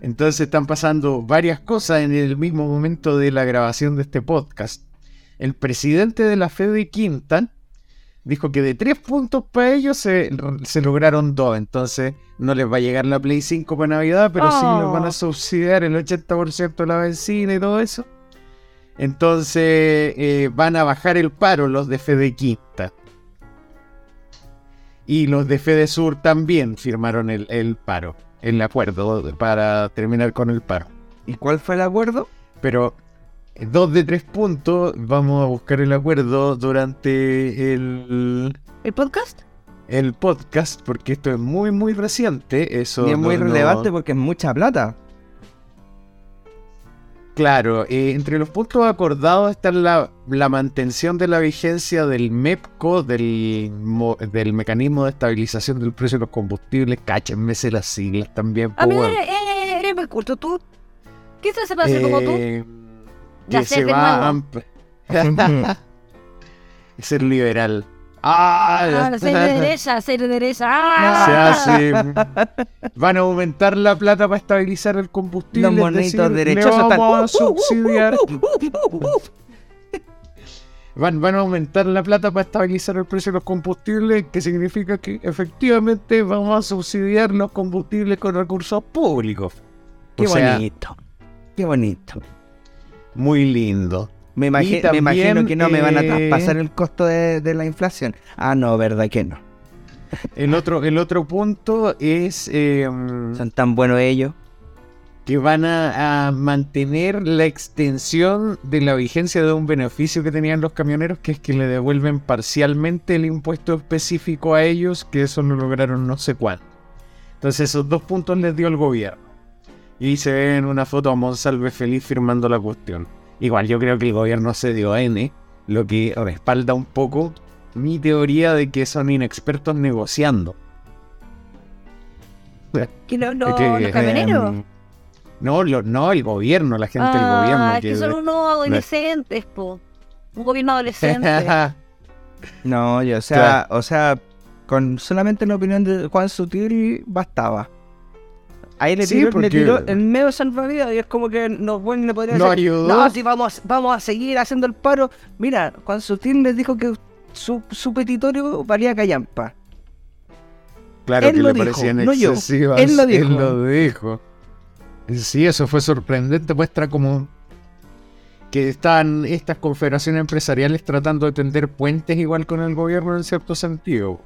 Entonces están pasando varias cosas en el mismo momento de la grabación de este podcast. El presidente de la Fede Quintan dijo que de tres puntos para ellos se, se lograron dos. Entonces no les va a llegar la Play 5 para Navidad, pero sí les van Oh. a subsidiar el 80% de la benzina y todo eso. Entonces eh, van a bajar el paro los de Fede Quinta. Y los de Fede Sur también firmaron el, el paro, el acuerdo para terminar con el paro. ¿Y cuál fue el acuerdo? Pero dos de tres puntos, vamos a buscar el acuerdo durante el, ¿El podcast? el podcast, porque esto es muy, muy reciente. Eso y es muy no- relevante porque es mucha plata. Claro, eh, entre los puntos acordados está la, la mantención de la vigencia del MEPCO, del, mo- del mecanismo de estabilización del precio de los combustibles. Cáchenme sé las siglas también. A mí eres, eres, eres muy culto tú. ¿Qué se hace para como tú? Que se va a ser liberal. Ah, Ah, ser de derecha, ser de derecha. se Ah, hace. Van a aumentar la plata para estabilizar el combustible. Los derechosos están- vamos a subsidiar. Van, van a aumentar la plata para estabilizar el precio de los combustibles, que significa que efectivamente vamos a subsidiar los combustibles con recursos públicos. Qué O sea, bonito. Qué bonito. Muy lindo. Me, me imagino que no me van a eh, traspasar el costo de, de la inflación. Ah, no, verdad que no. El otro, el otro punto es. eh, Son tan buenos ellos. que van a, a mantener la extensión de la vigencia de un beneficio que tenían los camioneros, que es que le devuelven parcialmente el impuesto específico a ellos, que eso lo lograron no sé cuánto. Entonces esos dos puntos les dio el gobierno. Y se ve en una foto a Monsalve feliz firmando la cuestión. Igual yo creo que el gobierno se dio a N, lo que respalda un poco mi teoría de que son inexpertos negociando. ¿Que no, no, que, los camioneros? em, no, lo- no, el gobierno, la gente del ah, gobierno. es que son unos adolescentes, po. Un gobierno adolescente. [laughs] No, yo, o sea, o sea, con solamente la opinión de Juan Sutil bastaba. Ahí le Sí, tiró, le porque- tiró el medio salvavidas y es como que no, bueno, le podría No decir, ayudó. No, si vamos, vamos a seguir haciendo el paro. Mira, Juan Sutil les dijo que su, su petitorio valía callampa. Claro Él que lo le dijo, parecían no yo. excesivas. Él lo dijo. Él lo dijo. Sí, eso fue sorprendente. Muestra como que están estas confederaciones empresariales tratando de tender puentes igual con el gobierno en cierto sentido.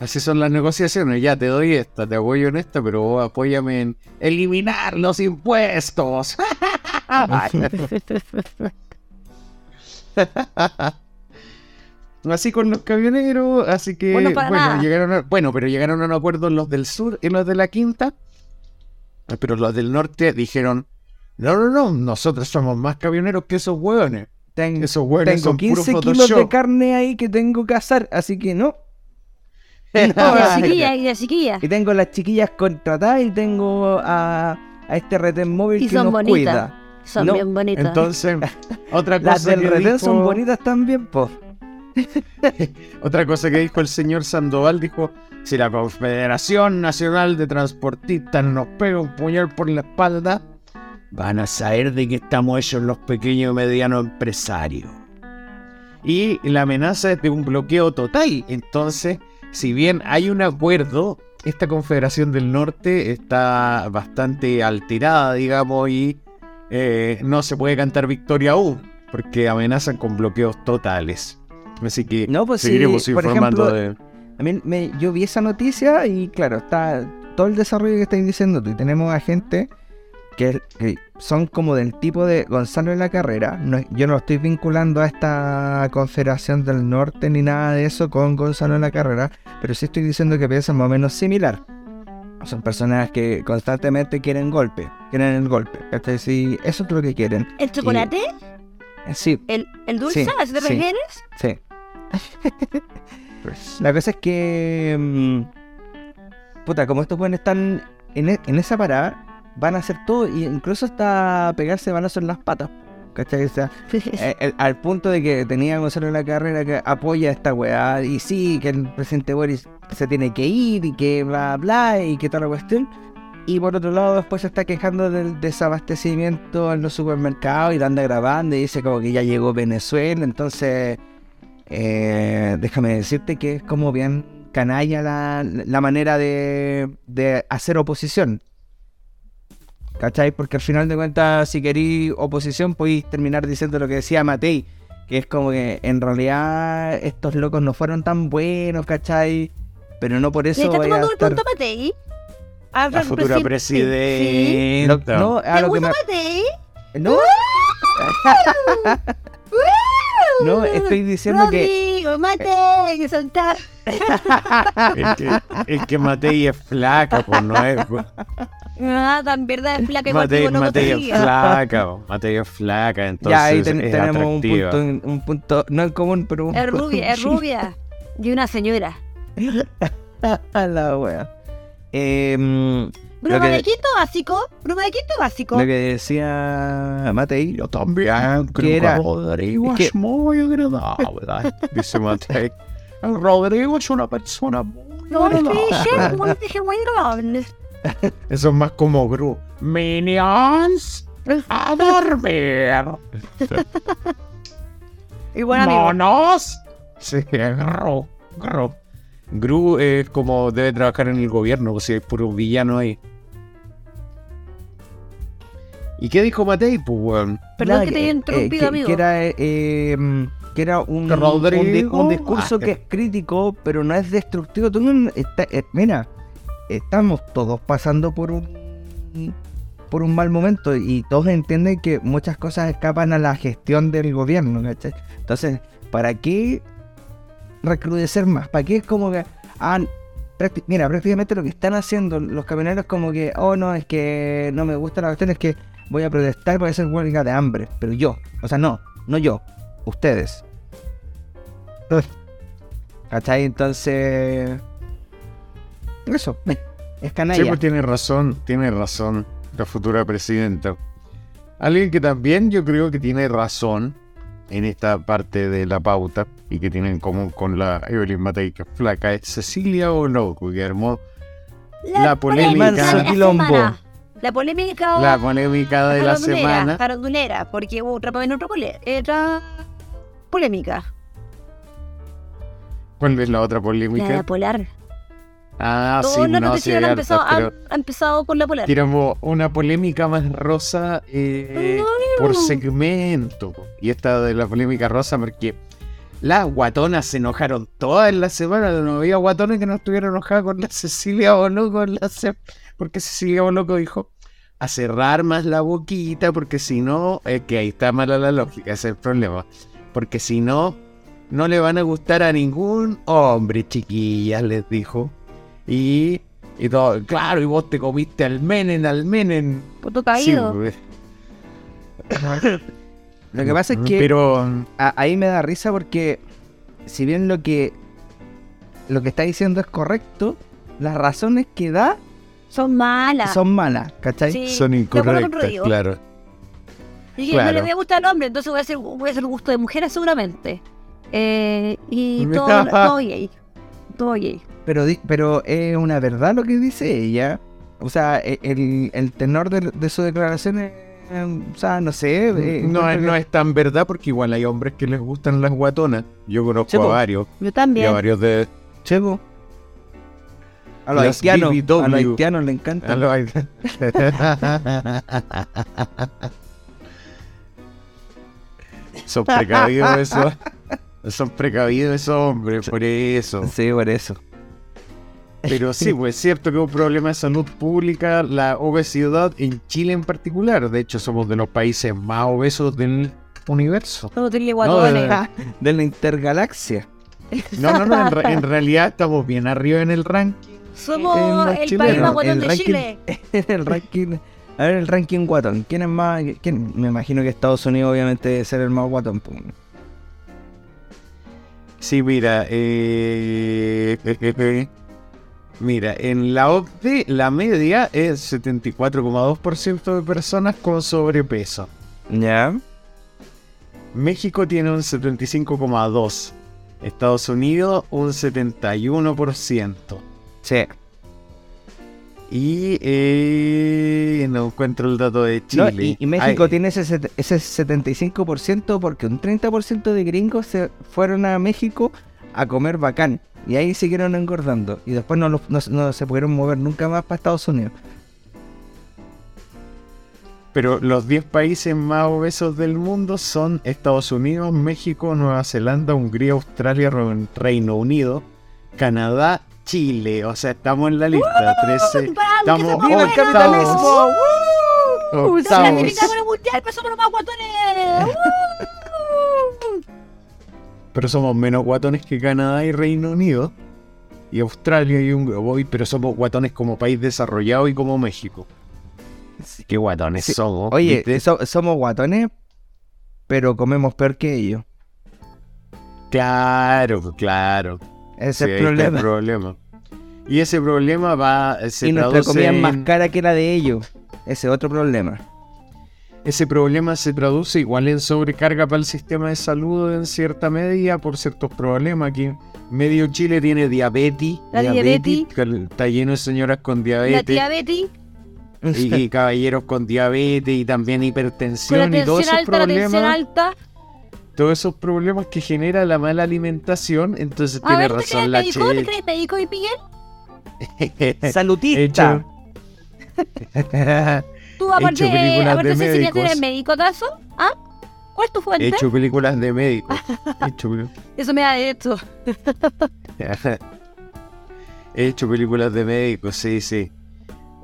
Así son las negociaciones. Ya te doy esta, te apoyo en esta, pero vos apóyame en eliminar los impuestos. [laughs] Así con los camioneros, así que Bueno, para bueno, nada. llegaron a- bueno, pero llegaron a un acuerdo los del sur y los de la quinta. Pero los del norte dijeron, no, no, no, nosotros somos más camioneros que esos hueones. Ten- Esos hueones tengo son puro 15 kilos de carne ahí que tengo que asar, así que no. [laughs] Y la chiquilla, y la chiquilla. Y tengo las chiquillas contratadas y tengo a, a este retén móvil Y que son nos bonitas. cuida. Son No, bien bonitas. Entonces, [laughs] otra cosa Las del que retén dijo- son bonitas también, po. [laughs] Otra cosa que dijo el señor Sandoval, dijo, si la Confederación Nacional de Transportistas nos pega un puñal por la espalda, van a saber de qué estamos hechos los pequeños y medianos empresarios. Y la amenaza es de un bloqueo total. Entonces, si bien hay un acuerdo, esta Confederación del Norte está bastante alterada, digamos, y eh, no se puede cantar victoria aún, porque amenazan con bloqueos totales. Así que No, pues sí, seguiremos por informando ejemplo, de... A mí me, yo vi esa noticia y claro, está todo el desarrollo que estáis diciendo tú. Y tenemos a gente que, que son como del tipo de Gonzalo en la carrera. No yo no estoy vinculando a esta Confederación del Norte ni nada de eso con Gonzalo en la carrera, pero sí estoy diciendo que piensan más o menos similar. Son personas que constantemente quieren golpe, quieren el golpe. ¿cachai? Sí, eso es lo que quieren. ¿El chocolate? Eh, Sí, ¿El, el dulce? Sí, ¿A eso te sí. refieres? Sí. La cosa es que. mm, puta, como estos buenos están en, e- en esa parada, van a hacer todo, y incluso hasta pegarse balazos en las patas. ¿Cachai? O sea, [laughs] eh, el- al punto de que tenía Gonzalo en la carrera que apoya a esta weá, y sí, que el presidente Boris se tiene que ir, y que bla bla, y que toda la cuestión. Y por otro lado, después se está quejando del desabastecimiento en los supermercados y anda grabando y dice como que ya llegó Venezuela. Entonces, eh, déjame decirte que es como bien canalla la, la manera de, de hacer oposición. ¿Cachai? Porque al final de cuentas, si queréis oposición, podéis terminar diciendo lo que decía Matei. Que es como que en realidad estos locos no fueron tan buenos, ¿cachai? Pero no por ¿Le eso estás vaya a tomando el estar... punto a Matei? A La futura Sí. presidenta. No, a ¿Te lo que gusta me... Matei? No. [laughs] [laughs] no, estoy diciendo que Rodrigo, Matei, que son tan... [laughs] Es que, es que Matei es flaca, pues no es... Ah, tan verdad es flaca igual que Matei, no Matei es flaca, po. Matei es flaca, entonces ya ahí ten- es tenemos un punto, un punto, no en común, pero un Es rubia, es rubia. Y una señora. [laughs] A la wea. Em, Broma que- de quinto básico. Broma de quinto básico. lo que decía Matei, Yo también creo que era- Rodrigo es que- es muy agradable, [laughs] dice Matei. El Rodrigo es una persona muy No, es agradable. que muy, dije muy agradable. [laughs] Eso es más como Gru. Minions, a dormir. [laughs] Y bueno. Monos. Sí, Gru. Gru. Gru es como debe trabajar en el gobierno, pues si hay puro villano ahí. ¿Y qué dijo Matei? Pues, weón. Perdón nada, que te haya eh, interrumpido, amigo. Que era, eh, que era un, discurso Ah, que es crítico, pero no es destructivo. Tú no- está- eh, mira, estamos todos pasando por un por un mal momento y todos entienden que muchas cosas escapan a la gestión del gobierno, ¿cachai? Entonces, ¿para qué recrudecer más? ¿Para qué es como que, ah, mira, prácticamente lo que están haciendo los camioneros como que, oh no, es que no me gusta la cuestión, es que voy a protestar por hacer huelga de hambre, pero yo, o sea, no, no yo, ustedes. [laughs] ¿Cachai? Entonces, eso, es canalla. Sí, pues tiene razón, tiene razón la futura presidenta. Alguien que también yo creo que tiene razón en esta parte de la pauta y que tiene en común con la Evelyn Matei, que es flaca, es Cecilia Oloco, que armó la polémica, la quilombo. La polémica la polémica de la semana. farandulera, porque hubo otra, otra, pole- otra polémica. ¿Cuál es la otra polémica? la polar. Ah, sí, Todos los no, sí, hartas, empezado, han empezado por la polar. tiramos una polémica más rosa eh, por segmento. Y esta de la polémica rosa porque las guatonas se enojaron todas en la semana. No había guatones que no estuvieran enojadas con la Cecilia Boloco. en la se- Porque Cecilia Boloco dijo a cerrar más la boquita porque si no, es que ahí está mala la lógica, ese es el problema. Porque si no, no le van a gustar a ningún hombre, chiquillas, les dijo. Y, y todo, claro, y vos te comiste al menen, al menen. Puto caído. pues. Lo que pasa es que Pero a- ahí me da risa porque si bien lo que lo que está diciendo es correcto, las razones que da Son malas. son malas, ¿cachai? Sí, son incorrectas, claro. Y que Claro. no le voy a gustar al hombre, entonces voy a hacer, voy a hacer gusto de mujeres seguramente. Eh, y todo, todo gay. Todo gay. Pero, di- pero es una verdad lo que dice ella. O sea, e- el, el tenor de, de su declaración es, o sea, no sé. eh, No, es- no es tan verdad porque igual hay hombres que les gustan las guatonas. Yo conozco a varios. Yo Y a también. varios de. Chevo. A los haitianos, a los haitianos le encanta. a los- [laughs] Son precavidos esos. Son precavidos esos hombres, por eso. Sí, por eso. Pero sí, [laughs] pues es cierto que es un problema de salud pública, la obesidad en Chile en particular. De hecho, somos de los países más obesos del universo. No, guatones. de- De la intergalaxia. No, no, no, en, en realidad estamos bien arriba en el ranking. Somos el país más guatón de ranking- Chile. [laughs] el ranking. A ver, el ranking guatón. ¿Quién es más? quién? Me imagino que Estados Unidos, obviamente, debe ser el más guatón. pues. Sí, mira, eh, mira, en la OCDE la media es 74,2% de personas con sobrepeso. Ya. México tiene un 75,2%. Estados Unidos un 71%. Sí. Y eh, no encuentro el dato de No, Chile. y, y México Ay, tiene ese, ese 75% porque un 30% de gringos se fueron a México a comer bacán. Y ahí siguieron engordando. Y después no, no- no se pudieron mover nunca más para Estados Unidos. Pero los 10 países más obesos del mundo son Estados Unidos, México, Nueva Zelanda, Hungría, Australia, Re- Reino Unido, Canadá, Chile. O sea, estamos en la lista. 13. Vamos, Estamos que somos octavos. buenos. Octavos. Nos clasificamos en el mundial, pero somos los más guatones. Pero somos menos guatones que Canadá y Reino Unido. Y Australia y Hungría. Voy, Pero somos guatones como país desarrollado y como México. Qué guatones Sí. somos. Oye, somos guatones, pero comemos peor que ellos. Claro, claro. Ese Sí, es ahí el problema. el problema. Y ese problema va, se y nuestra traduce comida es más cara que la de ellos. Ese es otro problema. ese problema se traduce igual en sobrecarga para el sistema de salud en cierta medida por ciertos problemas. Aquí medio Chile tiene diabetes, La diabetes. que está lleno de señoras con La diabetes tía Betty, y, y caballeros con diabetes y también con la hipertensión y todos esos alta, la tensión alta. Todos esos problemas que genera la mala alimentación. Entonces A tiene ver, ¿te razón crees la médico? ¿Te crees médico y Miguel? [laughs] Salutista. [laughs] ¿Tú He aparte, hecho películas aparte de de médicos. eres médico acaso? ¿Ah? ¿Cuál es tu He fuente? hecho películas de médicos. He [laughs] hecho Eso me da derecho. He hecho películas de médicos, sí, sí.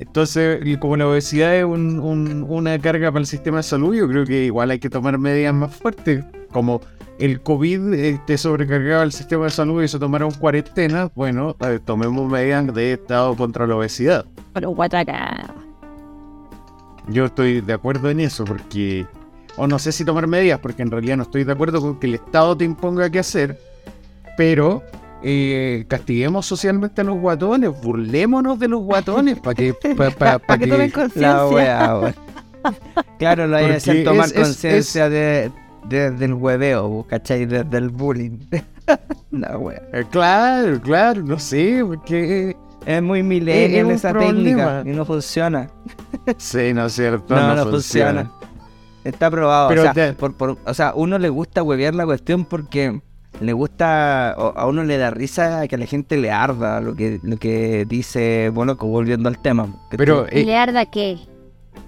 Entonces, como la obesidad es un- un- una carga para el sistema de salud, yo creo que igual hay que tomar medidas más fuertes. Como el COVID este, sobrecargaba el sistema de salud y se tomaron cuarentena, bueno, eh, tomemos medidas de Estado contra la obesidad. Pero guataca. Yo estoy de acuerdo en eso, porque. O no sé si tomar medidas, porque en realidad no estoy de acuerdo con que el Estado te imponga qué hacer, pero eh, castiguemos socialmente a los guatones, burlémonos de los guatones, para que. [laughs] pa- pa- que que- tomen La conciencia. Claro, lo hay que hacer tomar conciencia de, de- del hueveo, ¿cachai? De- del bullying. [laughs] La wea. Eh, claro, claro, no sé, porque. Es muy millennial un esa problema. técnica y no funciona. [laughs] Sí, no es cierto, No, no, no, funciona. funciona. Está probado. Pero o, sea, te- por, por- o sea, uno le gusta huevear la cuestión porque le gusta, o a uno le da risa que a la gente le arda lo que, lo que dice, bueno, como volviendo al tema. que Pero, ¿Y eh, le arda qué?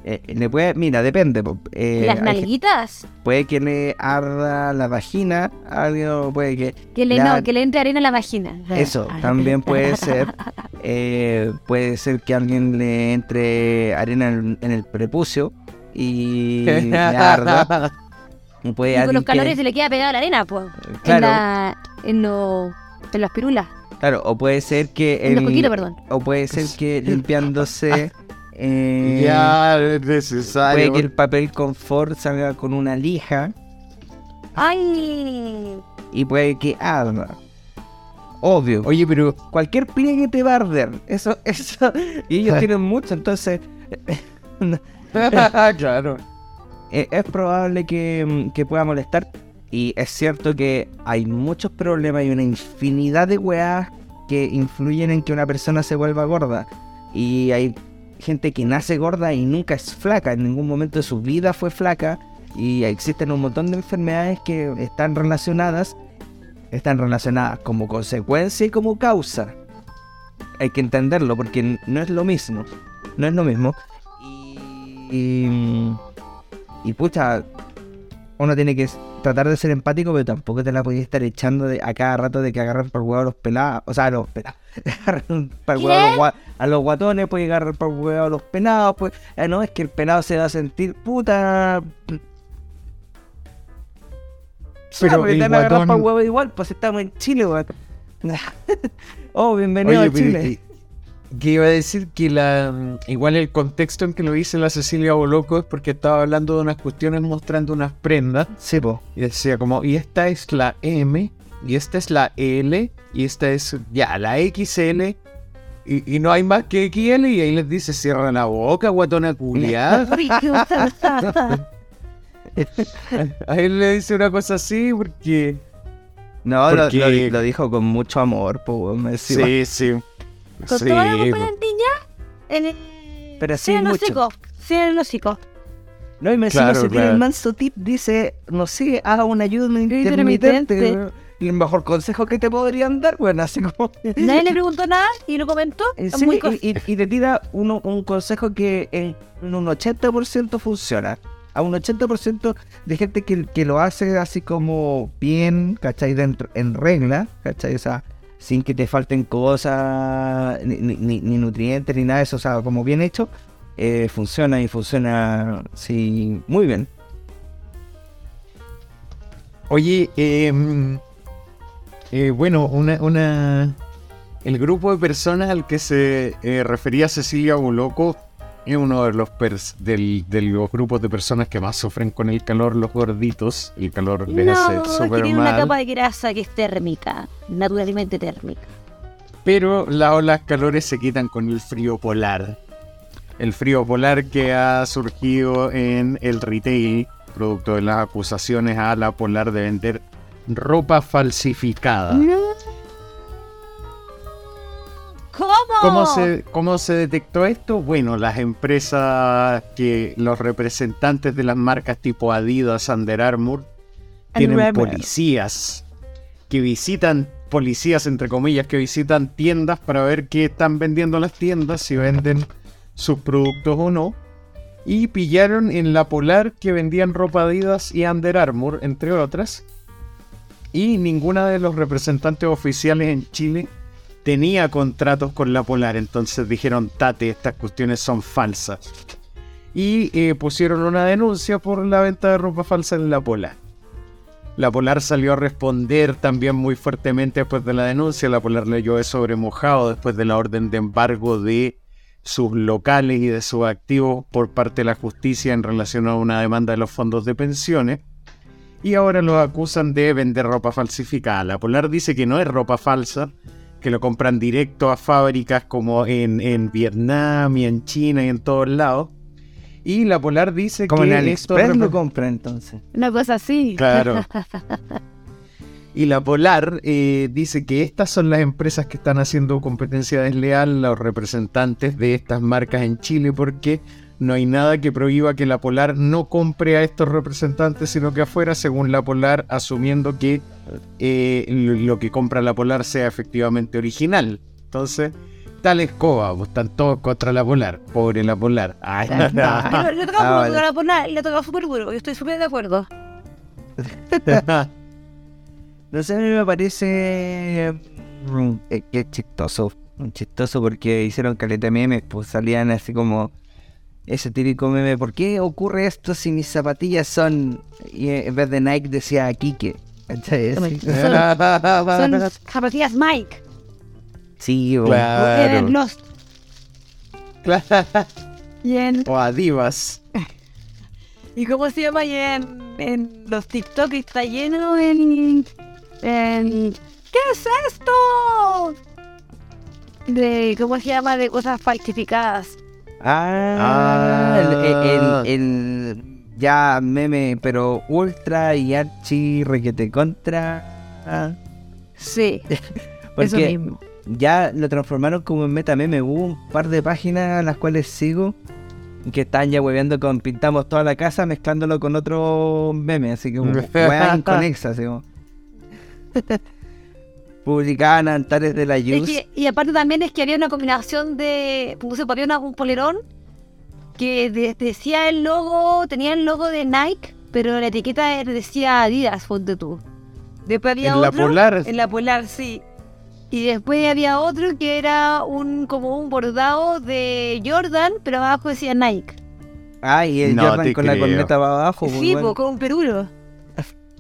Eh, le puede, mira, depende. eh, ¿Las hay nalguitas? puede que le arda la vagina, algo puede que... Que le, la- no, que le entre arena a la vagina. Eso, también puede ser. [laughs] eh, puede ser que a alguien le entre arena en, en el prepucio y [laughs] le arda. Y puede Y con los calores que- se le queda pegada la arena, pues. Claro. En, la, en, lo- en las pirulas. Claro, o puede ser que En los coquitos, perdón. o puede ser que limpiándose [laughs] eh, ya es puede necesario. que el papel confort salga con una lija ¡Ay! y puede que arda. Obvio. Oye, pero. cualquier pliegue te va a arder. Eso, [laughs] eso. Y ellos [laughs] tienen mucho, entonces [laughs] claro. eh, es probable que, mm, que pueda molestar. Y es cierto que hay muchos problemas y una infinidad de weas que influyen en que una persona se vuelva gorda. Y hay gente que nace gorda y nunca es flaca, en ningún momento de su vida fue flaca. Y existen un montón de enfermedades que están relacionadas, están relacionadas como consecuencia y como causa. Hay que entenderlo porque no es lo mismo. No es lo mismo. Y, y pucha, uno tiene que tratar de ser empático, pero tampoco te la podías estar echando de, a cada rato de que agarran por huevo a los pelados. O sea, a los pelados. [laughs] agarran por huevo a los, a los guatones, pues agarrar por huevo a los penados. Pues eh, no, es que el penado se va a sentir puta. Pero te el van a agarrar guatón- por huevo igual, pues estamos en Chile, weón. [laughs] oh, bienvenido Oye, a pero, Chile. Que iba a decir que la mm, igual el contexto en que lo dice la Cecilia Boloco es porque estaba hablando de unas cuestiones mostrando unas prendas. Sí, po. y decía como y esta es la M y esta es la L y esta es ya la XL y, y no hay más que XL y ahí les dice cierra la boca guatona culiada [laughs] a él [laughs] le dice una cosa así porque No, lo- Porque- lo, di- lo dijo con mucho amor, po, me sí sí Con Sí, toda la niña en el... Pero sí, sí el mucho. hocico. Sí, el hocico. No, y me encima Claro, se tiene claro. el manso tip, dice, no sé, haga un ayuno intermitente. intermitente. el mejor consejo que te podrían dar, bueno, así como... Nadie le preguntó nada y lo comentó. En muy y, y- y te tira uno, un consejo que en un 80% funciona. A un 80% de gente que, que lo hace así como bien, ¿cachai? Dentro, en regla, ¿cachai? O sea, sin que te falten cosas, ni, ni- nutrientes, ni nada de eso, o sea, como bien hecho, eh, funciona y funciona, sí, muy bien. Oye, eh, eh, bueno, una, una, el grupo de personas al que se eh, refería Cecilia Boloco es uno de los, pers- del- de los grupos de personas que más sufren con el calor, los gorditos. El calor les No, hace súper tiene una mal. capa de grasa que es térmica, naturalmente térmica. Pero las olas calores se quitan con el frío polar. El frío polar que ha surgido en el retail, producto de las acusaciones a la polar de vender ropa falsificada. ¿Cómo? ¿Cómo se, ¿Cómo se detectó esto? Bueno, las empresas que los representantes de las marcas tipo Adidas, Under Armour, tienen policías que visitan, policías entre comillas, que visitan tiendas para ver qué están vendiendo las tiendas, si venden sus productos o no. Y pillaron en la Polar que vendían ropa Adidas y Under Armour, entre otras. Y ninguna de los representantes oficiales en Chile tenía contratos con la Polar, entonces dijeron, Tate, estas cuestiones son falsas. Y eh, pusieron una denuncia por la venta de ropa falsa en la Polar. La Polar salió a responder también muy fuertemente después de la denuncia. La Polar leyó de sobre mojado después de la orden de embargo de sus locales y de sus activos por parte de la justicia en relación a una demanda de los fondos de pensiones. Y ahora los acusan de vender ropa falsificada. La Polar dice que no es ropa falsa, que lo compran directo a fábricas como en, en Vietnam y en China y en todos lados. Y la Polar dice Como en que esto AliExpress lo compra entonces. Una cosa así. Claro. [laughs] Y la Polar eh, dice que estas son las empresas que están haciendo competencia desleal, los representantes de estas marcas en Chile, porque no hay nada que prohíba que la Polar no compre a estos representantes, sino que afuera, según la Polar, asumiendo que eh, lo que compra la Polar sea efectivamente original. Entonces, tal escoba, pues están todos contra la Polar. Pobre la Polar. Ay, Pero le toca [laughs] Ah, vale. le toca le toca súper duro. Yo estoy súper de acuerdo. [laughs] No sé, a mí me parece mm, eh, que es chistoso. Chistoso porque hicieron caleta memes, pues salían así como ese típico meme. ¿Por qué ocurre esto si mis zapatillas son... Y en vez de Nike decía Kike. Así. Son [laughs] zapatillas Mike. Sí, o- Claro. En Lost. Y en. o Adivas. ¿Y cómo se llama? Y en, en los TikTok está lleno en. en ¿Qué es esto? De. ¿Cómo se llama? De cosas falsificadas. Ah, el, el- el- ya meme, pero ultra y archi requete contra. Ah, Sí. [laughs] Eso mismo. ya lo transformaron como en meta meme. Hubo un par de páginas a las cuales sigo que están ya hueveando con pintamos toda la casa mezclándolo con otro meme, así que [laughs] weas inconexas, así como. [laughs] Publicaban Antares de la Es Yus. que- y aparte también es que había una combinación de. Puse había una- un polerón que de- decía el logo, tenía el logo de Nike, pero la etiqueta decía Adidas, ponte tú. Después había En la otro. Polar. En la Polar, sí. Y después había otro que era un como un bordado de Jordan, pero abajo decía Nike. Ah, y el No Jordan con la corneta para abajo. sí, bueno. po, con un perulo.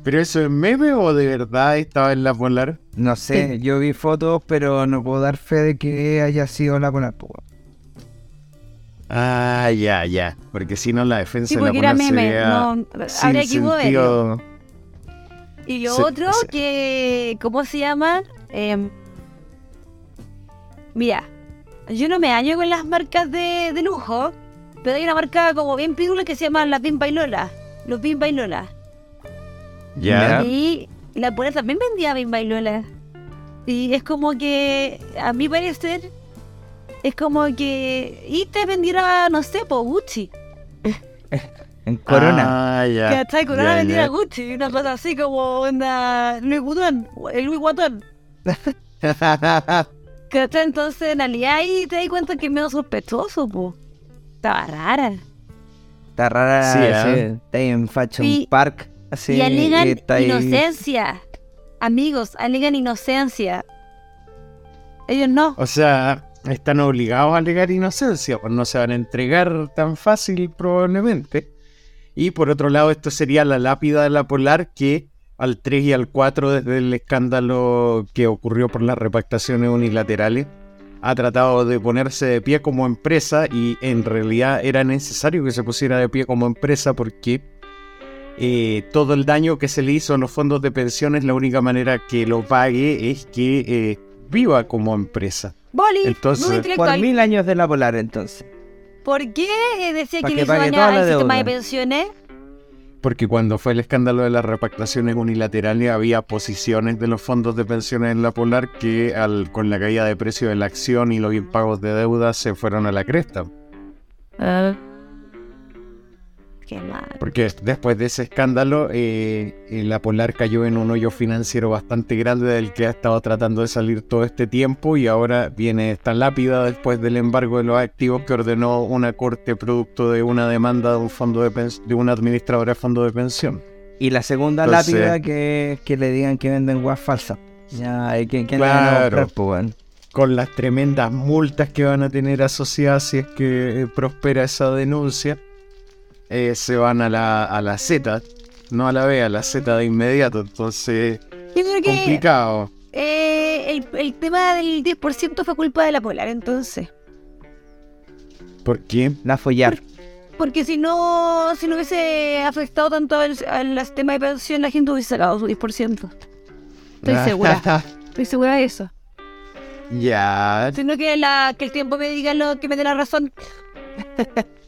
¿Pero eso es meme o de verdad estaba en la Polar? No sé, yo vi fotos, pero no puedo dar fe de que haya sido la Polar. pues. Ah, ya, ya. Porque si no, la defensa Sí, de la porque era Polar meme. sería No, sin habría sentido. Y lo Se- otro se- que, ¿cómo se llama? Em, mira, yo no me daño con las marcas de, de lujo, pero hay una marca como bien pídula que se llama las Bimba y Lola. Los Bimba y Lola. Ya. Y la Polar también vendía Bimba y Lola. Y es como que, a mi parecer, es como que... Y te vendiera, no sé, por Gucci. [laughs] En Corona. Ah, ya. ¿Cachai? Corona Ya, vendiera ya. Gucci. Una cosa así como onda Louis Vuitton. El Louis Vuitton. [laughs] ¿Cachai? Entonces, en realidad ahí te das cuenta que es medio sospechoso, po. Estaba rara. Está rara. Sí, Sí, ¿eh? Está ahí en Fashion Y- Park. Así, y alegan inocencia. Amigos, alegan inocencia. Ellos no. O sea, están obligados a alegar inocencia, pues no se van a entregar tan fácil probablemente. Y por otro lado, esto sería la lápida de la Polar que al 3 y al 4 desde el escándalo que ocurrió por las repactaciones unilaterales ha tratado de ponerse de pie como empresa y en realidad era necesario que se pusiera de pie como empresa porque eh, todo el daño que se le hizo a los fondos de pensiones, la única manera que lo pague es que eh, viva como empresa. Boli, Entonces, muy Por mil años de la Polar, entonces. ¿Por qué eh, decía que que le hizo daño al sistema de pensiones? Porque cuando fue el escándalo de las repactaciones unilaterales había posiciones de los fondos de pensiones en la Polar que al, con la caída de precio de la acción y los impagos de deuda se fueron a la cresta. Qué mal. Porque después de ese escándalo eh, eh, la Polar cayó en un hoyo financiero bastante grande del que ha estado tratando de salir todo este tiempo y ahora viene esta lápida después del embargo de los activos que ordenó una corte producto de una demanda de un fondo de, de una administradora de fondo de pensión. Y la segunda Entonces- lápida que, que le digan que venden guas falsas. Ya, van a Claro. weón. con las tremendas multas que van a tener asociadas si es que eh, prospera esa denuncia, eh, se van a la, a la Z, no a la B, a la Z de inmediato. Entonces, Yo creo que complicado. eh, el, el tema del 10% fue culpa de la Polar, entonces. ¿Por qué? La follar. Porque si no, si no hubiese afectado tanto al, al tema de pensión, la gente hubiese sacado su 10%. Estoy segura. [laughs] Estoy segura de eso. ya, Sino que, la, que el tiempo me diga lo que me dé la razón. [laughs]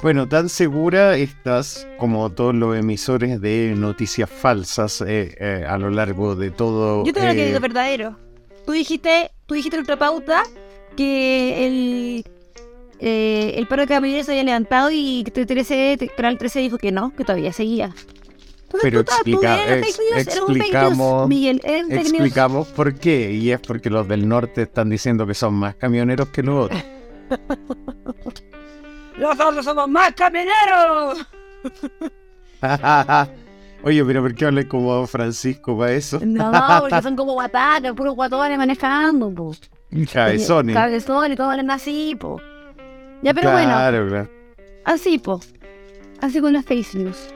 Bueno, tan segura estás como todos los emisores de noticias falsas eh, eh, a lo largo de todo. Yo tengo lo que eh, digo verdadero. Tú dijiste, tú dijiste en otra pauta que el, eh, el paro de camioneros se había levantado y que el 13, te- Canal 13 dijo que no, que todavía seguía. Entonces, Pero tú, estabas- tú explica- ex- news, news, explicamos- Miguel. Explicamos por qué, y es porque los del norte están diciendo que son más camioneros que los otros. [laughs] ¡Nosotros somos más camioneros! [laughs] Oye, pero ¿por qué hablas como Don Francisco para eso? No, porque son como guatanes, puros guatones manejando, po. Cabezones. Cabezones, todos hablan así, po. Ya, pero bueno, Claro, claro. así, po. Así con las face news.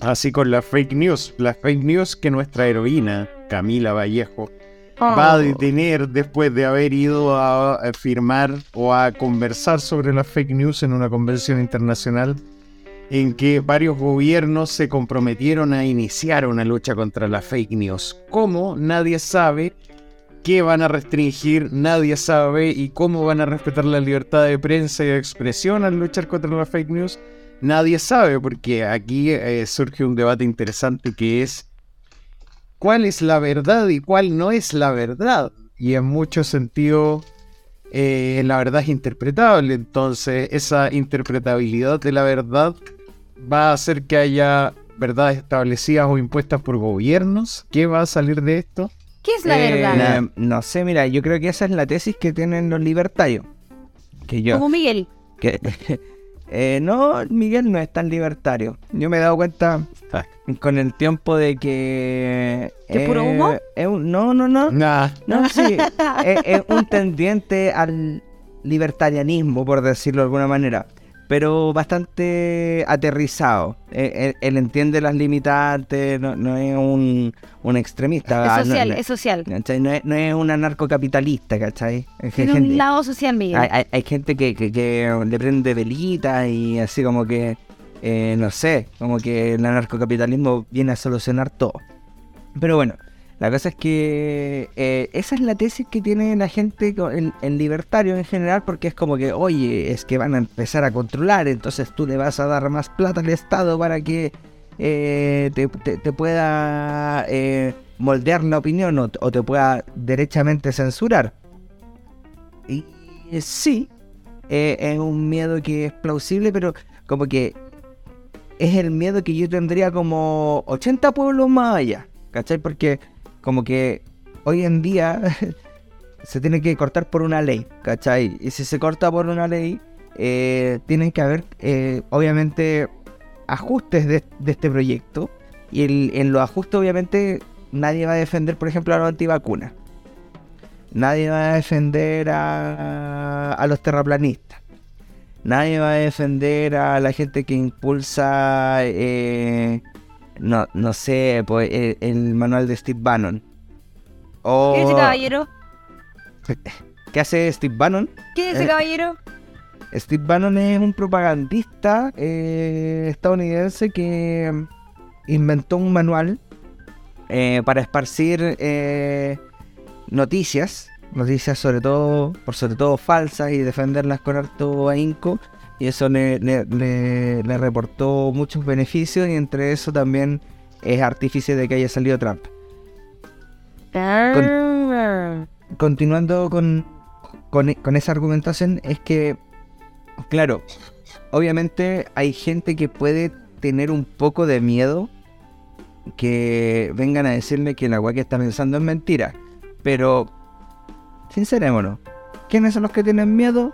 Así con las fake news. Las fake news que nuestra heroína, Camila Vallejo, Oh. va a detener después de haber ido a, a firmar o a conversar sobre las fake news en una convención internacional en que varios gobiernos se comprometieron a iniciar una lucha contra las fake news. ¿Cómo? Nadie sabe. ¿Qué van a restringir? Nadie sabe. ¿Y cómo van a respetar la libertad de prensa y de expresión al luchar contra las fake news? Nadie sabe, porque aquí eh, surge un debate interesante que es cuál es la verdad y cuál no es la verdad. Y en muchos sentidos eh, la verdad es interpretable. Entonces esa interpretabilidad de la verdad va a hacer que haya verdades establecidas o impuestas por gobiernos. ¿Qué va a salir de esto? ¿Qué es la Eh, verdad? No sé, mira, yo creo que esa es la tesis que tienen los libertarios. Que yo. Como Miguel. Que, [laughs] eh, no, Miguel no es tan libertario. Yo me he dado cuenta con el tiempo de que. ¿Que es puro humo? no, no, no. Nah, No, sí. [laughs] es, es un tendiente al libertarianismo, por decirlo de alguna manera. Pero bastante aterrizado. Eh, Él, él entiende las limitantes, no, no es un, un extremista. Es Ah, no- social, no- es social. es, no es un anarcocapitalista, ¿cachai? Es Tiene gente- un lado social, Miguel. hay, hay- hay gente que, que- que le prende velitas y así como que, eh, no sé, como que el anarcocapitalismo viene a solucionar todo. Pero bueno, la cosa es que eh, esa es la tesis que tiene la gente, el libertario en general, porque es como que, oye, es que van a empezar a controlar, entonces tú le vas a dar más plata al Estado para que eh, te, pueda eh, moldear la opinión o, o te pueda derechamente censurar. Y sí, es un miedo que es plausible, pero como que es el miedo que yo tendría como 80 pueblos más allá, ¿cachai? Porque como que hoy en día [laughs] se tiene que cortar por una ley, ¿cachai? Y si se corta por una ley, eh, tienen que haber, eh, obviamente, ajustes de, este proyecto. Y en los ajustes, obviamente, nadie va a defender, por ejemplo, a los antivacunas. Nadie va a defender a, a los terraplanistas. Nadie va a defender a la gente que impulsa, eh, no, no sé, pues, el, el manual de Steve Bannon. O, ¿Qué es ese caballero? [laughs] ¿Qué hace Steve Bannon? ¿Qué es ese Eh, caballero? Steve Bannon es un propagandista eh, estadounidense que inventó un manual eh, para esparcir eh, noticias, noticias sobre todo, por sobre todo falsas y defenderlas con harto ahínco. Y eso le, le- le- le reportó muchos beneficios y entre eso también es artífice de que haya salido Trump. continuando con, con, con esa argumentación, es que, claro, obviamente hay gente que puede tener un poco de miedo que vengan a decirle que la weá que está pensando es mentira. Pero, sincerémonos, ¿quiénes son los que tienen miedo?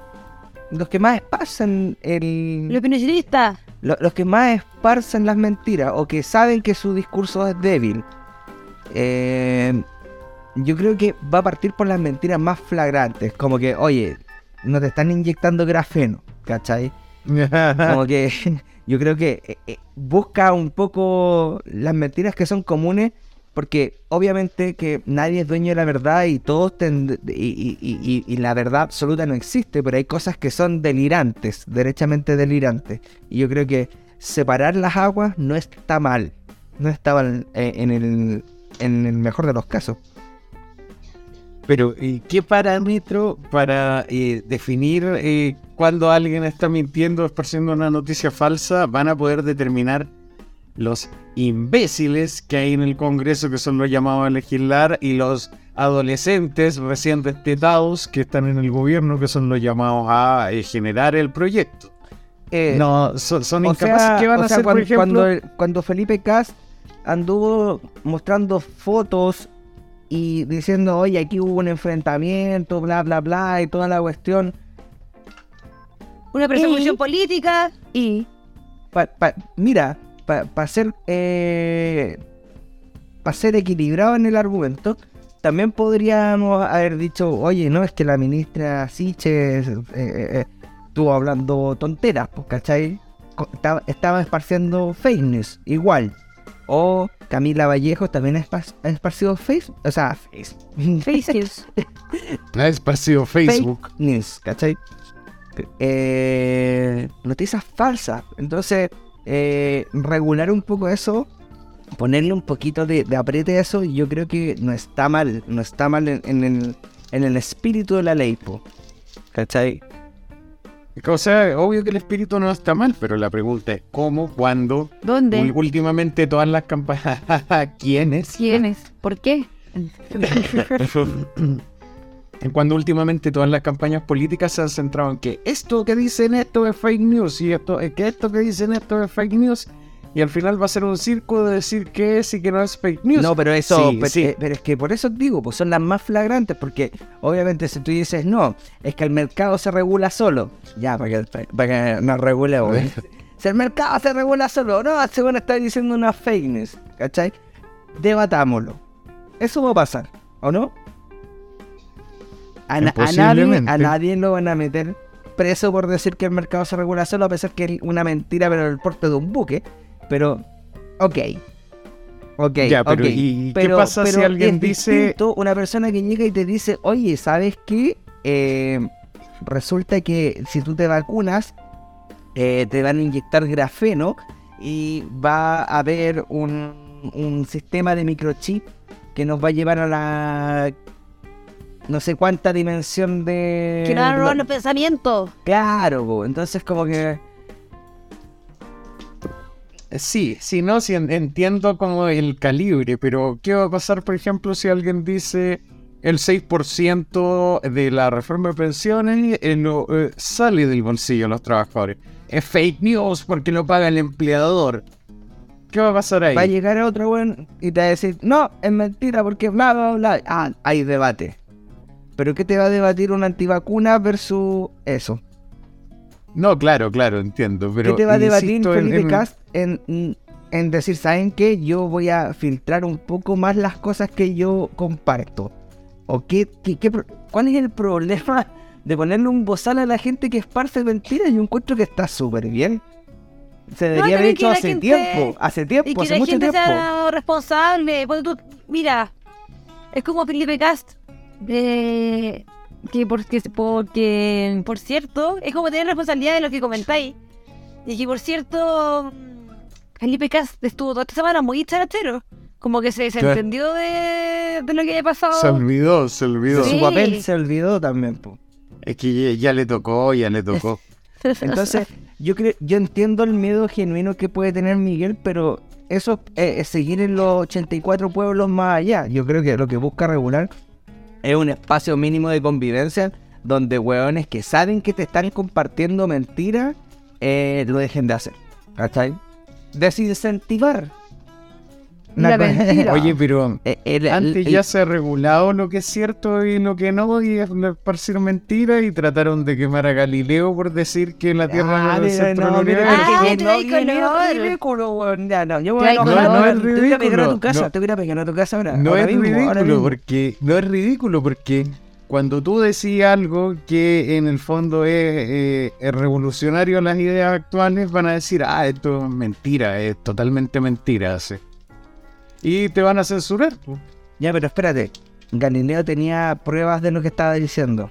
Los que más esparcen el... Los opinionistas. Lo- los que más esparcen las mentiras o que saben que su discurso es débil. Eh, yo creo que va a partir por las mentiras más flagrantes, como que, oye, no te están inyectando grafeno, ¿cachai? [laughs] Como que [laughs] yo creo que eh, eh, busca un poco las mentiras que son comunes, porque obviamente que nadie es dueño de la verdad y todos ten- y, y- y- y la verdad absoluta no existe, pero hay cosas que son delirantes, derechamente delirantes. Y yo creo que separar las aguas no está mal, no está mal eh, en el, en el mejor de los casos. Pero, ¿y qué parámetro para eh, definir eh, cuando alguien está mintiendo o esparciendo una noticia falsa van a poder determinar los imbéciles que hay en el Congreso que son los llamados a legislar y los adolescentes recién destetados que están en el gobierno que son los llamados a eh, generar el proyecto? Eh, No, son, son O incapaces. sea, ¿Qué van a sea, hacer, cuando, por ejemplo? cuando, el- cuando Felipe Cast anduvo mostrando fotos y diciendo, oye, aquí hubo un enfrentamiento, bla, bla, bla, y toda la cuestión. Una persecución Y- política y Pa- pa- mira, para ser, eh, pa ser equilibrado en el argumento, también podríamos haber dicho, oye, no, es que la ministra Siches eh, eh, estuvo hablando tonteras, pues, ¿cachai? Estaba, estaba esparciendo fake news, igual. O Camila Vallejo también ha espar- ha esparcido face, o sea, face, fake [laughs] news. Ha esparcido Facebook. fake news, ¿cachai? Eh, noticias falsas. Entonces, eh, regular un poco eso, ponerle un poquito de, de apriete a eso, yo creo que no está mal, no está mal en, en el, en el espíritu de la ley, po. ¿cachai? O sea, obvio que el espíritu no está mal, pero la pregunta es cómo, cuándo, ¿Dónde? Últimamente todas las campañas. [laughs] ¿Quiénes? ¿Quiénes? ¿Por qué? [laughs] [laughs] Cuando últimamente todas las campañas políticas se han centrado en que esto que dicen esto es fake news y esto, eh, que esto que dicen esto es fake news y al final va a ser un circo de decir que es y que no es fake news. No, pero eso, Sí, pe- sí. eh, pero es que por eso digo, pues son las más flagrantes, porque obviamente si tú dices no, es que el mercado se regula solo, ya, para que, para que nos regule, güey. Si el mercado se regula solo, no, según está diciendo una fake news, ¿cachai? Debatámoslo. Eso va a pasar, ¿o no? A, na- a nadie, a nadie lo van a meter preso por decir que el mercado se regula solo, a pesar que es una mentira, pero el porte de un buque. Pero, ok. Ok, Ya, pero. ¿y qué pasa si alguien dice- distinto una persona que llega y te dice, oye, ¿sabes qué? Eh, resulta que si tú te vacunas, eh, te van a inyectar grafeno y va a haber un, un sistema de microchip que nos va a llevar a la no sé cuánta dimensión de... Que no van a robar los pensamientos. Claro, po. entonces como que... Sí, sí, no, sí, en- entiendo como el calibre, pero ¿qué va a pasar, por ejemplo, si alguien dice el 6% de la reforma de pensiones eh, lo, eh, sale del bolsillo de los trabajadores? Es fake news porque lo paga el empleador. ¿Qué va a pasar ahí? Va a llegar otro weón y te va a decir, no, es mentira porque bla, bla, bla. Ah, hay debate. Pero ¿qué te va a debatir una antivacuna versus eso? No, claro, claro, entiendo, pero ¿Qué te va a debatir en- Felipe en- Cast en, en decir, ¿saben qué? Yo voy a filtrar un poco más las cosas que yo comparto. ¿O qué, qué- cuál es el problema [laughs] de ponerle un bozal a la gente que esparce mentiras? Yo encuentro que está súper bien. Se debería haber que hecho hace gente- tiempo, hace Y tiempo, que hace la mucho gente tiempo. sea responsable. Tú- mira, es como Felipe Cast. Eh, que porque, porque, por cierto, es como tener responsabilidad de lo que comentáis. Y que, por cierto, mm, Felipe Cast estuvo toda esta semana muy charachero. Como que se desentendió de, de lo que había pasado. Se olvidó, se olvidó. Su papel se olvidó también. po. Es que ya, ya le tocó, ya le tocó. [laughs] Entonces, yo creo, yo entiendo el miedo genuino que puede tener Miguel, pero eso eh, es seguir en los 84 pueblos más allá. Yo creo que lo que busca regular es un espacio mínimo de convivencia donde hueones que saben que te están compartiendo mentiras eh, lo dejen de hacer. ¿Cachai? Desincentivar. Una mentira. Oye, pero Eh, el- antes el- ya se ha regulado lo que es cierto y lo que no, y esparcir mentiras, y trataron de quemar a Galileo por decir que la Tierra Ah, no es el centro no, del universo. Ah, no, es ridículo, no, yo Te voy a. No es Te voy a pegar a ridículo, tu casa, no. te voy a pegar a tu casa ahora. No ahora es mismo, ahora ridículo mismo. porque no es ridículo porque cuando tú decís algo que en el fondo es, eh, es revolucionario a las ideas actuales van a decir ah esto es mentira es totalmente mentira sí. Y te van a censurar. Ya, pero espérate. Galileo tenía pruebas de lo que estaba diciendo.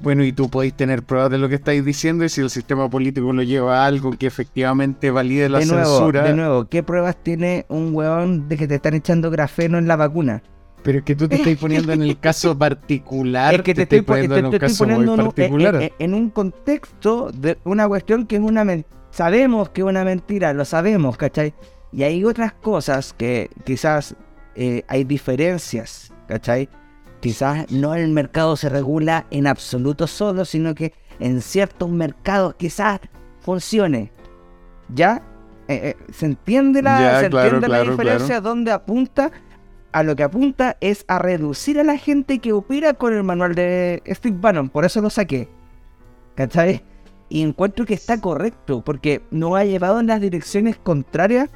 bueno y tú podéis tener pruebas de lo que estáis diciendo y si el sistema político lo lleva a algo que efectivamente valide la de nuevo, censura de nuevo, ¿qué pruebas tiene un weón de que te están echando grafeno en la vacuna? pero es que tú te estás poniendo en el [laughs] caso particular es que te, te estoy, poniendo te- en un caso muy particular en, en- en un contexto de una cuestión que es una. Sabemos que es una mentira, lo sabemos, ¿cachai? Y hay otras cosas que quizás eh, hay diferencias, ¿cachai? Quizás no el mercado se regula en absoluto solo, sino que en ciertos mercados quizás funcione. ¿Ya? Eh, eh, ¿Se entiende la, Ya, se claro, entiende la claro, diferencia? Donde apunta a lo que apunta es a reducir a la gente que opera con el manual de Steve Bannon. Por eso lo saqué. ¿Cachai? Y encuentro que está correcto, porque nos ha llevado en las direcciones contrarias,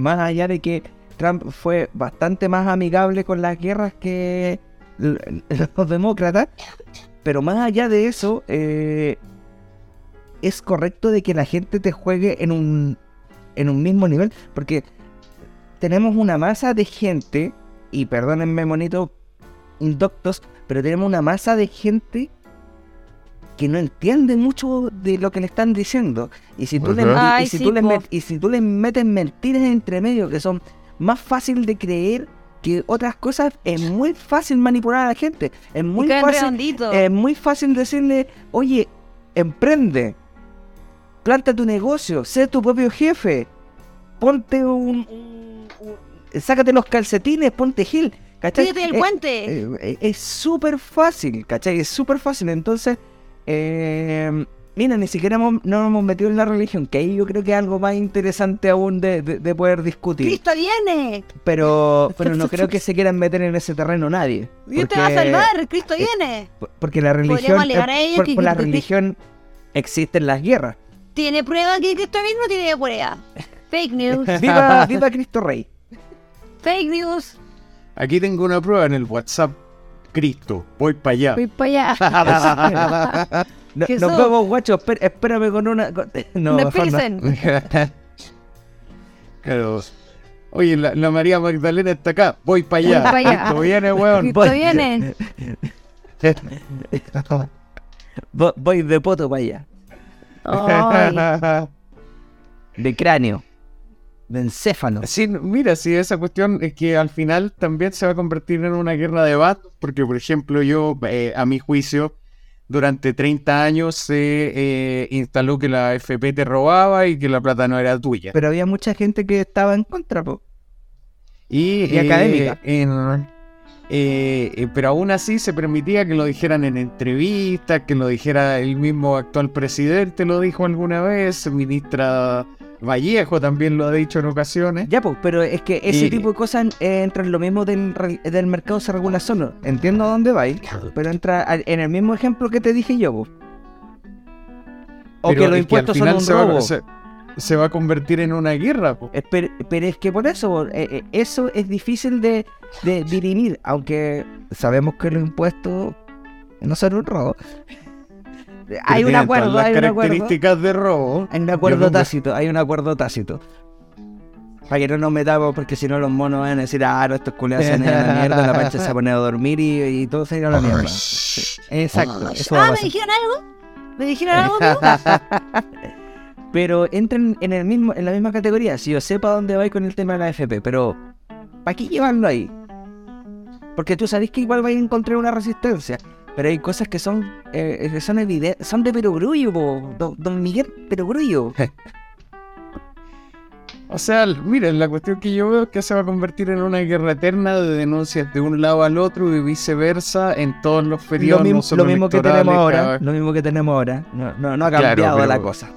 más allá de que Trump fue bastante más amigable con las guerras que [laughs] los demócratas, pero más allá de eso, eh, es correcto de que la gente te juegue en un, en un mismo nivel, porque tenemos una masa de gente, y perdónenme monito, indoctos, pero tenemos una masa de gente que no entiende mucho de lo que le están diciendo. Y si tú, le, Ajá. y Ay, si sí, tú le po. met- y si tú le metes mentiras entre medio que son más fácil de creer que otras cosas, es muy fácil manipular a la gente. Es muy fácil redondito. es muy fácil decirle, oye, emprende, planta tu negocio, sé tu propio jefe, ponte un... un- un- sácate los calcetines, ponte gil, ¿cachai? Eh, puente. eh, eh, es súper fácil, ¿cachai? Es súper fácil, entonces... eh, Mira, ni siquiera hemos- no nos hemos metido en la religión, que ahí yo creo que es algo más interesante aún de, de- de poder discutir. ¡Cristo viene! Pero, [laughs] pero no creo que se quieran meter en ese terreno nadie. Dios te va a salvar, Cristo viene. por- Porque la religión. Podríamos alegar eh, a ellos por, que- por la que- religión existen las guerras. ¿Tiene prueba que Cristo viene o no tiene prueba? Fake news. [laughs] ¡Viva, viva Cristo Rey! Fake news. aquí tengo una prueba en el WhatsApp Cristo voy para allá Voy para allá. [laughs] [laughs] No- Jesús. nos vemos, guacho. espé- espérame con una. con- [laughs] No, Me. Claro. Oye, la, la María Magdalena está acá. Voy para allá. Voy pa' allá. Cristo viene, weón. Cristo Voy. viene. Vo- Voy de poto para allá. Ay, De cráneo. De encéfalo. Sí, mira, sí, esa cuestión es que al final también se va a convertir en una guerra de bandos, porque por ejemplo yo, eh, a mi juicio, durante 30 años se eh, instaló que la FP te robaba y que la plata no era tuya. Pero había mucha gente que estaba en contra, po. Y, Y académica. en- eh, eh, pero aún así se permitía que lo dijeran en entrevistas, que lo dijera el mismo actual presidente, lo dijo alguna vez, ministra Vallejo también lo ha dicho en ocasiones. Ya, pues, pero es que ese Y- tipo de cosas eh, entra en lo mismo del, del mercado se regula solo. Entiendo a dónde vais, pero entra en el mismo ejemplo que te dije yo, po. O Pero que los que impuestos son un se va- se, se va a convertir en una guerra. Pero, pero es que por eso, eh, eh, eso es difícil de, de dirimir, aunque sabemos que los impuestos no son un robo. Hay un acuerdo, hay un acuerdo. características de robo. Hay un acuerdo nunca- tácito, hay un acuerdo tácito. Para que no nos metamos, porque si no los monos van a decir, ah, no, estos culiados se a la mierda, la pancha se va a poner a dormir y, y todo se irá a la mierda. Sí, Exacto, eso Ah, ¿me dijeron algo? ¿Me dijeron algo? [laughs] Pero entran en el mismo, en la misma categoría, si yo sepa dónde vais con el tema de la FP, pero ¿para qué llevarlo ahí? Porque tú sabes que igual vais a encontrar una resistencia. Pero hay cosas que son, eh, que son evidentes, son de perogrullo, don, don Miguel Perogrullo. [laughs] O sea, mira, la cuestión que yo veo es que se va a convertir en una guerra eterna de denuncias de un lado al otro y viceversa en todos los Lo, periodos. mismo- no solo lo mismo que tenemos ahora, cada- lo mismo que tenemos ahora. No, no, no ha Claro, cambiado pero- la cosa.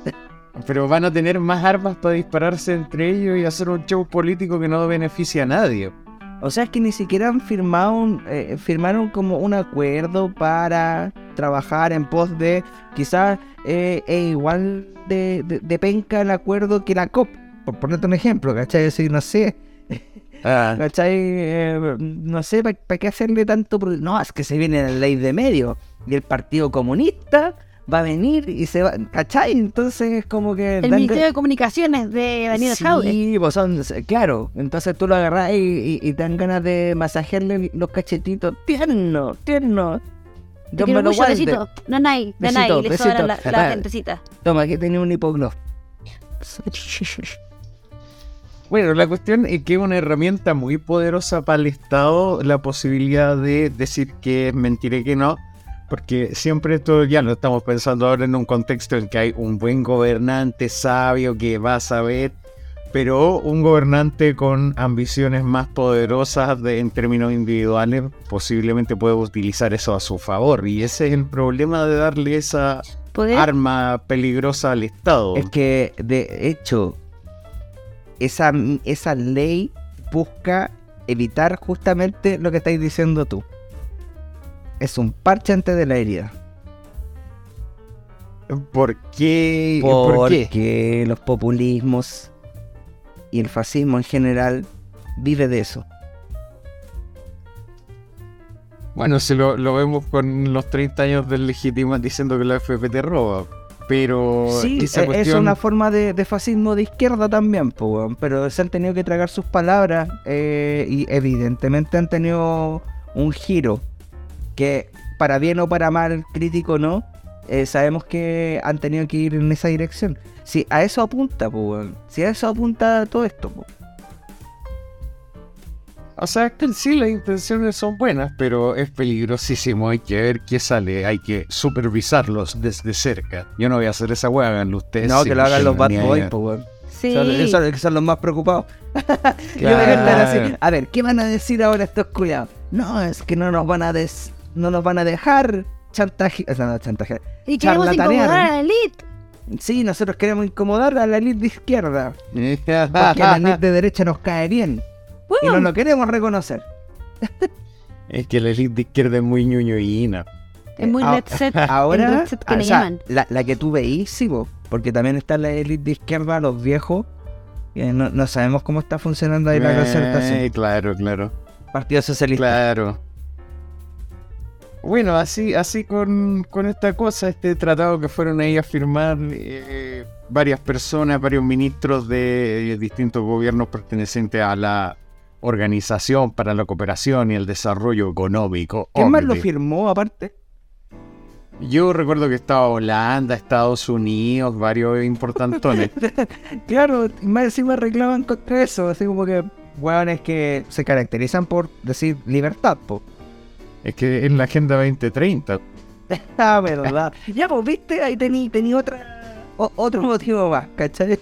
pero van a tener más armas para dispararse entre ellos y hacer un show político que no beneficia a nadie. O sea, es que ni siquiera han firmado un, eh, firmaron como un acuerdo para trabajar en pos de quizás eh, es igual de, de, penca el acuerdo que la COP, por ponerte un ejemplo, ¿cachai? Decir, no sé, ah. [laughs] ¿cachai? Eh, no sé, ¿para qué hacerle tanto? No, es que se viene la ley de medio y el Partido Comunista va a venir y se va, ¿cachai? Entonces es como que... El Ministerio de Comunicaciones de Daniel Jaude. Sí, pues son, claro, entonces tú lo agarras y, y, te dan ganas de masajearle los cachetitos tierno, tierno. Yo me lo besito. No, hay, no hay, le sobra la, la gentecita. Toma, aquí tenía un hipogloss. Bueno, la cuestión es que es una herramienta muy poderosa para el Estado la posibilidad de decir que es mentira y que no porque siempre esto ya lo estamos pensando ahora en un contexto en que hay un buen gobernante sabio que va a saber, pero un gobernante con ambiciones más poderosas en términos individuales posiblemente puede utilizar eso a su favor. Y ese es el problema de darle esa arma peligrosa al Estado. Es que, de hecho, esa, esa ley busca evitar justamente lo que estáis diciendo tú es un parche antes de la herida. ¿Por qué? Porque los populismos y el fascismo en general vive de eso. Bueno, si lo, vemos con los 30 años del legítimo diciendo que la FP roba. Pero sí, e, es una forma de, fascismo de izquierda también, pero se han tenido que tragar sus palabras eh, y evidentemente han tenido un giro que para bien o para mal, crítico no, eh, sabemos que han tenido que ir en esa dirección. Si a eso apunta, pues, si a eso apunta todo esto. O sea, que sí las intenciones son buenas, pero es peligrosísimo. Hay que ver qué sale, hay que supervisarlos desde cerca. Yo no voy a hacer esa weá, háganlo ustedes. No, que lo hagan los bad boys, pues, Sí. Son, son, los más preocupados. [laughs] a ver, ¿qué van a decir ahora estos cuidados? No, es que no nos van a des no nos van a dejar chantaje, o sea, no, chantaje, y queremos incomodar a la elite. Sí, nosotros queremos incomodar a la elite de izquierda. porque la elite de derecha nos cae bien. Y no lo queremos reconocer. [laughs] es que la elite de izquierda es muy ñoñoína. Es muy ah, set. Ahora, que [laughs] La, que tú veís, sí, porque también está la elite de izquierda, los viejos. no, no, sabemos cómo está funcionando ahí la concertación. Claro, claro. Partido Socialista. Claro. Bueno, así, así con, esta cosa, este tratado que fueron ahí a firmar eh, varias personas, varios ministros de, distintos gobiernos pertenecientes a la Organización para la Cooperación y el Desarrollo Económico. ¿Quién más lo firmó aparte? Yo recuerdo que estaba Holanda, Estados Unidos, varios importantones. [laughs] claro, más encima reclaman contra eso, así como que, bueno, es que se caracterizan por decir libertad, po. Es que en la Agenda 2030. [laughs] ah, verdad. ya, pues, viste, ahí tení, tení otra, otro motivo más, ¿cachai?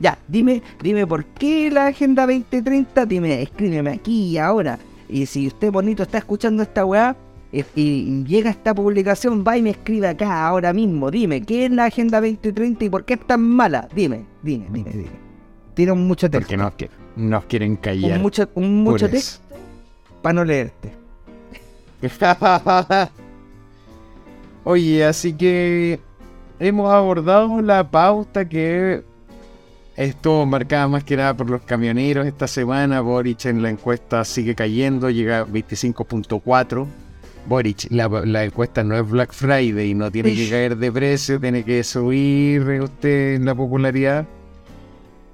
Ya, dime, dime por qué la Agenda 2030, dime, escríbeme aquí y ahora. Y si usted bonito está escuchando esta weá y, llega esta publicación, va y me escribe acá ahora mismo. Dime, ¿qué es la Agenda 2030 y por qué es tan mala? Dime, dime, dime, dime. Tiene mucho texto. Porque nos, nos quieren callar. Un mucho, un mucho texto para no leerte. [laughs] Oye, así que hemos abordado la pauta que estuvo marcada más que nada por los camioneros esta semana. Boric en la encuesta sigue cayendo, llega a 25.4. Boric, la, encuesta no es Black Friday, y no tiene que caer de precio, tiene que subir usted en la popularidad.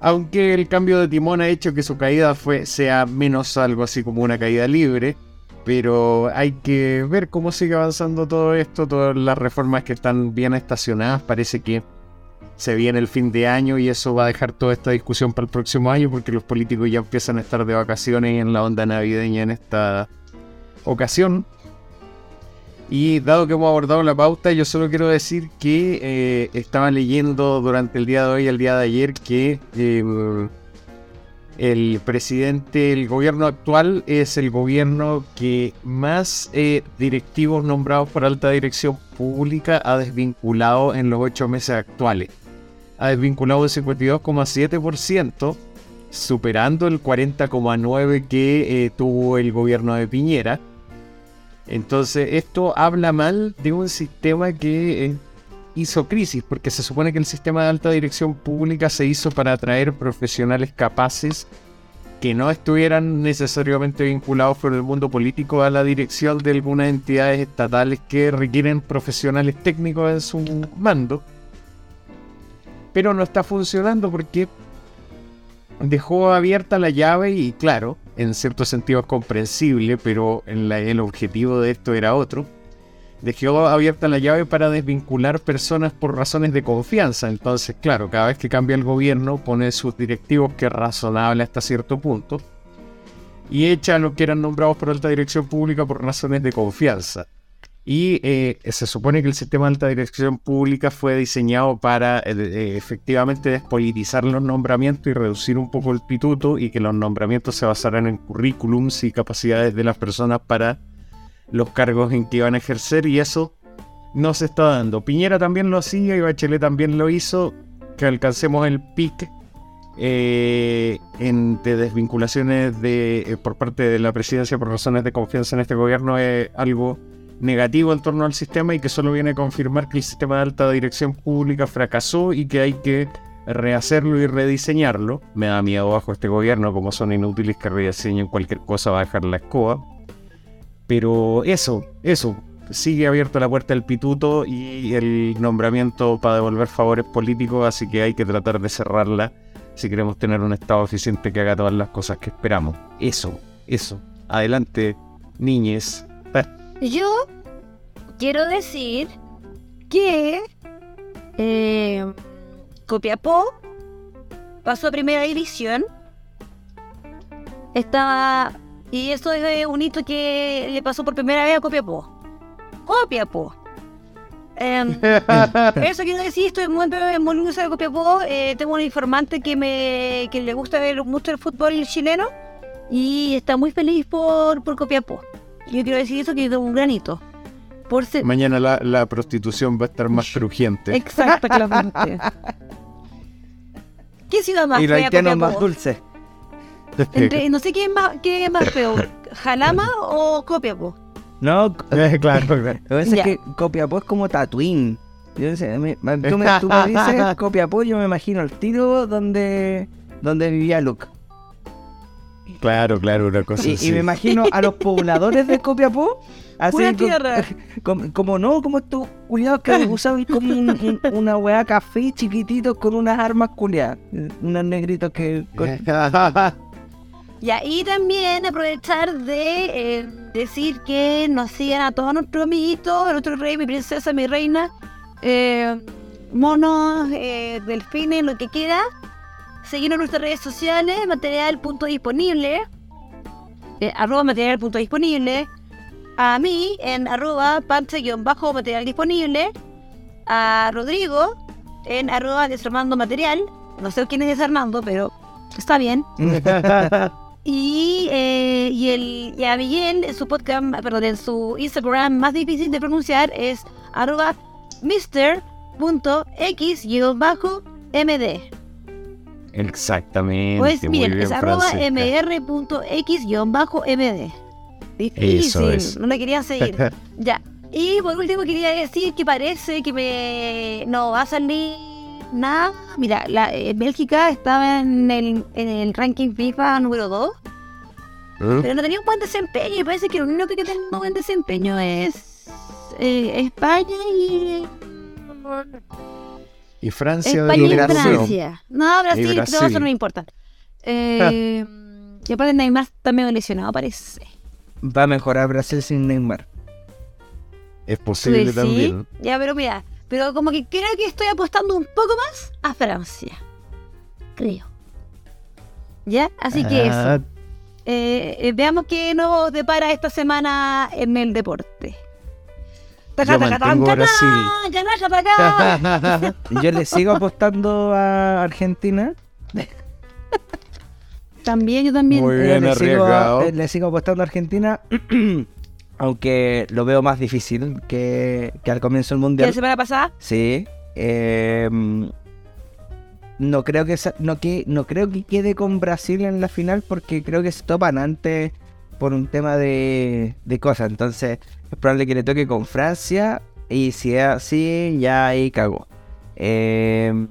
Aunque el cambio de timón ha hecho que su caída fue, sea menos algo así como una caída libre. Pero hay que ver cómo sigue avanzando todo esto, todas las reformas que están bien estacionadas. Parece que se viene el fin de año y eso va a dejar toda esta discusión para el próximo año porque los políticos ya empiezan a estar de vacaciones en la onda navideña en esta ocasión. Y dado que hemos abordado la pauta, yo solo quiero decir que eh, estaba leyendo durante el día de hoy y el día de ayer que eh, el presidente, el gobierno actual es el gobierno que más eh, directivos nombrados por alta dirección pública ha desvinculado en los ocho meses actuales. ha desvinculado el 52,7%, superando el 40,9% que eh, tuvo el gobierno de Piñera. Entonces, esto habla mal de un sistema que eh, hizo crisis, porque se supone que el sistema de alta dirección pública se hizo para atraer profesionales capaces que no estuvieran necesariamente vinculados por el mundo político a la dirección de algunas entidades estatales que requieren profesionales técnicos en su mando. Pero no está funcionando porque dejó abierta la llave y claro, en cierto sentido es comprensible, pero el objetivo de esto era otro dejó abierta la llave para desvincular personas por razones de confianza. Entonces, claro, cada vez que cambia el gobierno pone sus directivos que es razonable hasta cierto punto y echa a los que eran nombrados por alta dirección pública por razones de confianza. Y eh, se supone que el sistema de alta dirección pública fue diseñado para eh, eh, efectivamente despolitizar los nombramientos y reducir un poco el pituto y que los nombramientos se basaran en currículums y capacidades de las personas para los cargos en que iban a ejercer y eso no se está dando. Piñera también lo hacía y Bachelet también lo hizo, que alcancemos el pic eh, de desvinculaciones de, eh, por parte de la presidencia por razones de confianza en este gobierno es algo negativo en torno al sistema y que solo viene a confirmar que el sistema de alta dirección pública fracasó y que hay que rehacerlo y rediseñarlo. Me da miedo bajo este gobierno, como son inútiles que rediseñen cualquier cosa, va a dejar la escoba. Pero eso, eso, sigue abierta la puerta del pituto y el nombramiento para devolver favores políticos, así que hay que tratar de cerrarla si queremos tener un Estado eficiente que haga todas las cosas que esperamos. Eso, eso. Adelante, niñes. Yo quiero decir que eh, Copiapó pasó a primera división. Estaba y eso es un hito que le pasó por primera vez a Copiapó. Copiapó. Eh, eso quiero decir, estoy muy, muy orgullosa de Copiapó. Eh, tengo un informante que me que le gusta ver mucho el fútbol chileno y está muy feliz por, por Copiapó. Yo quiero decir eso que es un granito. Por Mañana la, la, prostitución va a estar más crujiente. Exactamente. [laughs] ¿Qué ciudad más Y la haitiano más dulce. no sé qué es más, qué es más feo, Jalama o Copiapó. No, claro, claro. Lo que pasa es que Copiapó es como Tatooine. Yo sé, me, tú, me, tú me [laughs] dices Copiapó, yo me imagino el tiro donde, donde vivía Luke. Claro, claro, una cosa y, así. Y me imagino a los pobladores de Copiapó [laughs] así tierra. [laughs] Como, como, no, como estos culiados que usaban como una weá café chiquitito con unas armas culiadas. Unos negritos que... Y ahí también aprovechar de eh, decir que nos sigan a todos nuestros amiguitos, nuestro rey, mi princesa, mi reina, eh, monos, eh, delfines, lo que quiera. Seguirnos en nuestras redes sociales, material punto disponible, arroba material punto disponible. A mí en arroba panche-bajo material disponible. A Rodrigo en arroba desarmando material. No sé quién es desarmando, pero está bien. [laughs] [laughs] Y, eh, y, el, y a Miguel en su podcast, perdón, en su Instagram más difícil de pronunciar es arroba mr.x-md. Exactamente. Pues miren, es arroba mr.x-md. Difícil, no le quería seguir. [laughs] ya. Y por último quería decir que parece que me no va a salir nada. Mira, la, eh, Bélgica estaba en el, en el ranking FIFA número 2. ¿Eh? Pero no tenía un buen desempeño. Y parece que lo único que tiene un buen desempeño es eh, España y. Y Francia España y Francia. No, Brasil, Brasil. todo eso no me importa. Eh, y aparte Neymar está medio lesionado, parece. Va a mejorar Brasil sin Neymar. Es posible también. Ya, pero mira, pero como que creo que estoy apostando un poco más a Francia. Creo. ¿Ya? Así que eso. Ah. Eh, eh, veamos qué nos depara esta semana en el deporte. Yo Brasil. [laughs] Yo le sigo apostando a Argentina. También, yo también. Muy bien le. Sigo, le sigo apostando a Argentina. [clears throat] aunque lo veo más difícil que, que al comienzo del mundial. ¿La semana pasada? Sí. Eh, no creo que, no que no creo que quede con Brasil en la final porque creo que se topan antes por un tema de, de cosas. Entonces es probable que le toque con Francia y si es así ya ahí cagó. Eh,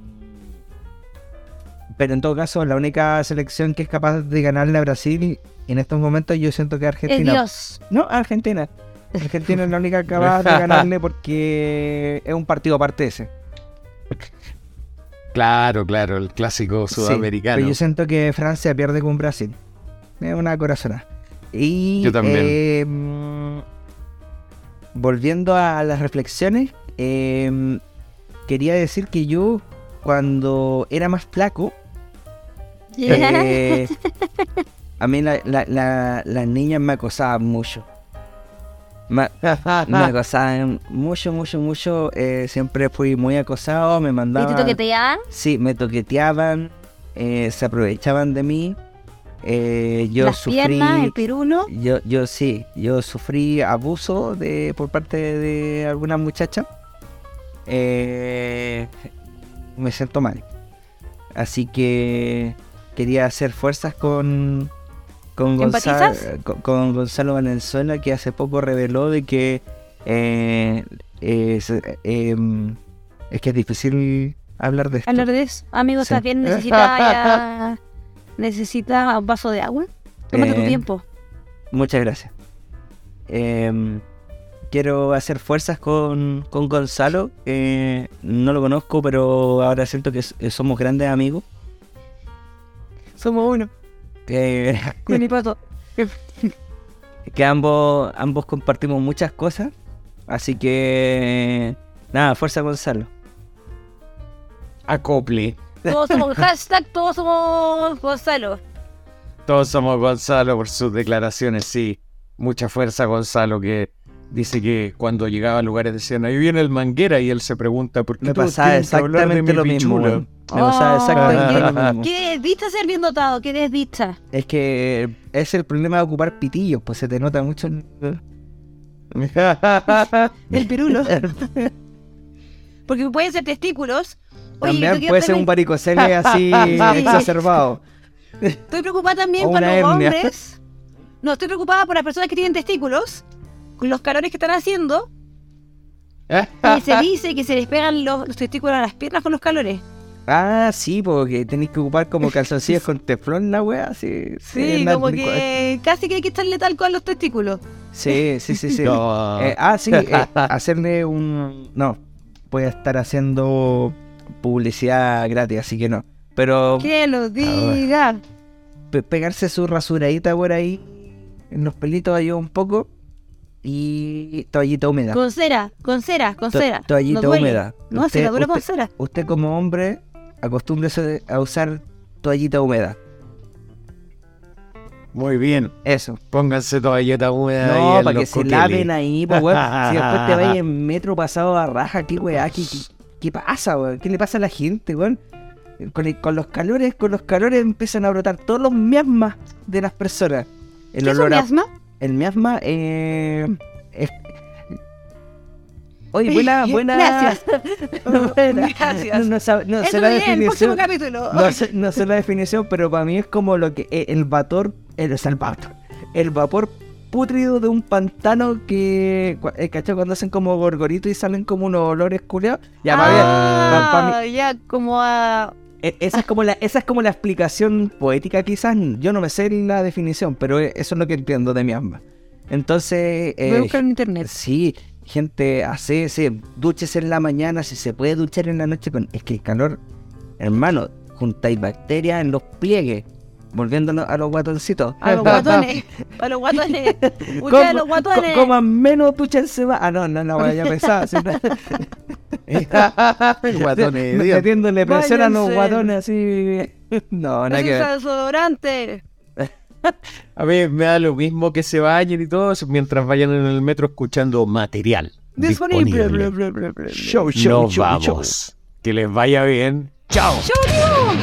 pero en todo caso la única selección que es capaz de ganarle a Brasil en estos momentos yo siento que Argentina. Dios. No, Argentina. Argentina es la única capaz de [laughs] ganarle porque es un partido aparte ese. Claro, claro, el clásico Sí, sudamericano. pero yo siento que Francia pierde con Brasil. Es una corazonada. Y Yo también. eh, mm, volviendo a las reflexiones, eh, quería decir que yo cuando era más flaco, eh, [laughs] a mí la- la- la- las niñas me acosaban mucho. [laughs] Me, me acosaban mucho, mucho, mucho. eh, siempre fui muy acosado, me ¿Y mandaban... te toqueteaban? Sí, me toqueteaban, eh, se aprovechaban de mí. eh, yo Las sufrí, piernas, el pirulo. yo, yo sí, yo sufrí abuso de por parte de alguna muchacha. Eh, me siento mal. Así que quería hacer fuerzas con con Gonzalo, con, con Gonzalo Valenzuela que hace poco reveló de que eh, eh, em, es que es difícil hablar de esto. Hablar de eso. Amigo, Sí. ¿estás bien? ¿Necesitas [laughs] ya- ¿Necesitas un vaso de agua? Tómate tu Eh, tiempo. Muchas gracias. Em, quiero hacer fuerzas con, con Gonzalo. eh, no lo conozco, pero ahora siento que somos grandes amigos. Somos uno. Que, mi pato. que ambos, ambos compartimos muchas cosas. Así que... Nada, fuerza Gonzalo. Acople. Todos somos [laughs] hashtag, todos somos Gonzalo. Todos somos Gonzalo por sus declaraciones, sí. Mucha fuerza Gonzalo que dice que cuando llegaba a lugares decían, ahí viene el manguera y él se pregunta por qué Me pasaba de exactamente mi lo mismo. pichula?". weón. Me pasaba exactamente lo mismo. ¿Qué desvista ser bien dotado? ¿Qué desvista? Es que es el problema de ocupar pitillos, pues se te nota mucho. en- [laughs] El pirulo. [laughs] Porque pueden ser testículos. Oye, También puede ser un varicocele [laughs] así exacerbado. Estoy preocupada también por los hernia. hombres. No, estoy preocupada por las personas que tienen testículos. Los calores que están haciendo. Y se dice que se les pegan los, los testículos a las piernas con los calores. Ah, sí, porque tenéis que ocupar como [laughs] calzoncillos con teflón la wea, sí. Sí, como que casi que hay que echarle talco a los testículos. Sí, sí, sí, sí. [laughs] No. Eh, ah, sí, eh, [laughs] hacerle un... No, voy a estar haciendo publicidad gratis, así que no. Pero Que lo diga. pe- pegarse su rasuradita por ahí, en los pelitos ayuda un poco. Y toallita húmeda. Con cera, con cera, con To- cera. toallita No húmeda. No, Usted- se la dura con cera. Usted como hombre, acostúmbrese a usar toallita húmeda. Muy bien. Eso. Pónganse toalleta húmeda ahí No, para que se laven ahí, pues, weón. Si después te vayas [laughs] en metro pasado a raja, qué weá, qué, qué, qué pasa, weón. ¿Qué le pasa a la gente, weón? Con, el- con los calores, con los calores empiezan a brotar todos los miasmas de las personas. El ¿Qué es un olor a- El miasma, eh. es- Oye, buena, buena. Gracias. [laughs] buena. Gracias. No, no no sé la definición. No sé, no sé la definición, pero para mí es como lo que eh, el vapor, el, sea, el vapor, el vapor pútrido de un pantano que, eh, ¿cachai? Cuando hacen como gorgoritos y salen como unos olores culeados. Ya, para mí- Ah, ya como a... e- esa es como la, esa es como la explicación poética quizás. Yo no me sé la definición, pero eh, eso es lo que entiendo de mi alma. Entonces, Voy a eh, buscar en internet. Sí, gente, hace, sí, dúchese en la mañana, si se puede duchar en la noche con... Es que el calor, hermano, juntáis bacterias en los pliegues, volviéndonos a los guatoncitos. A los [laughs] guatones. A los guatones. [laughs] Ustedes a los guatones. co- coman menos, duchense más. Ah, no, no, no, vaya a pensar. siempre- Guatones, Me- Dios. Metiéndole presión a los guatones así. No, nada que ver. desodorante. [laughs] A mí me da lo mismo que se bañen y todo mientras vayan en el metro escuchando material. Disponible. disponible. Show, show, Nos show, vamos. show. Que les vaya bien. Chao. ¡Chau,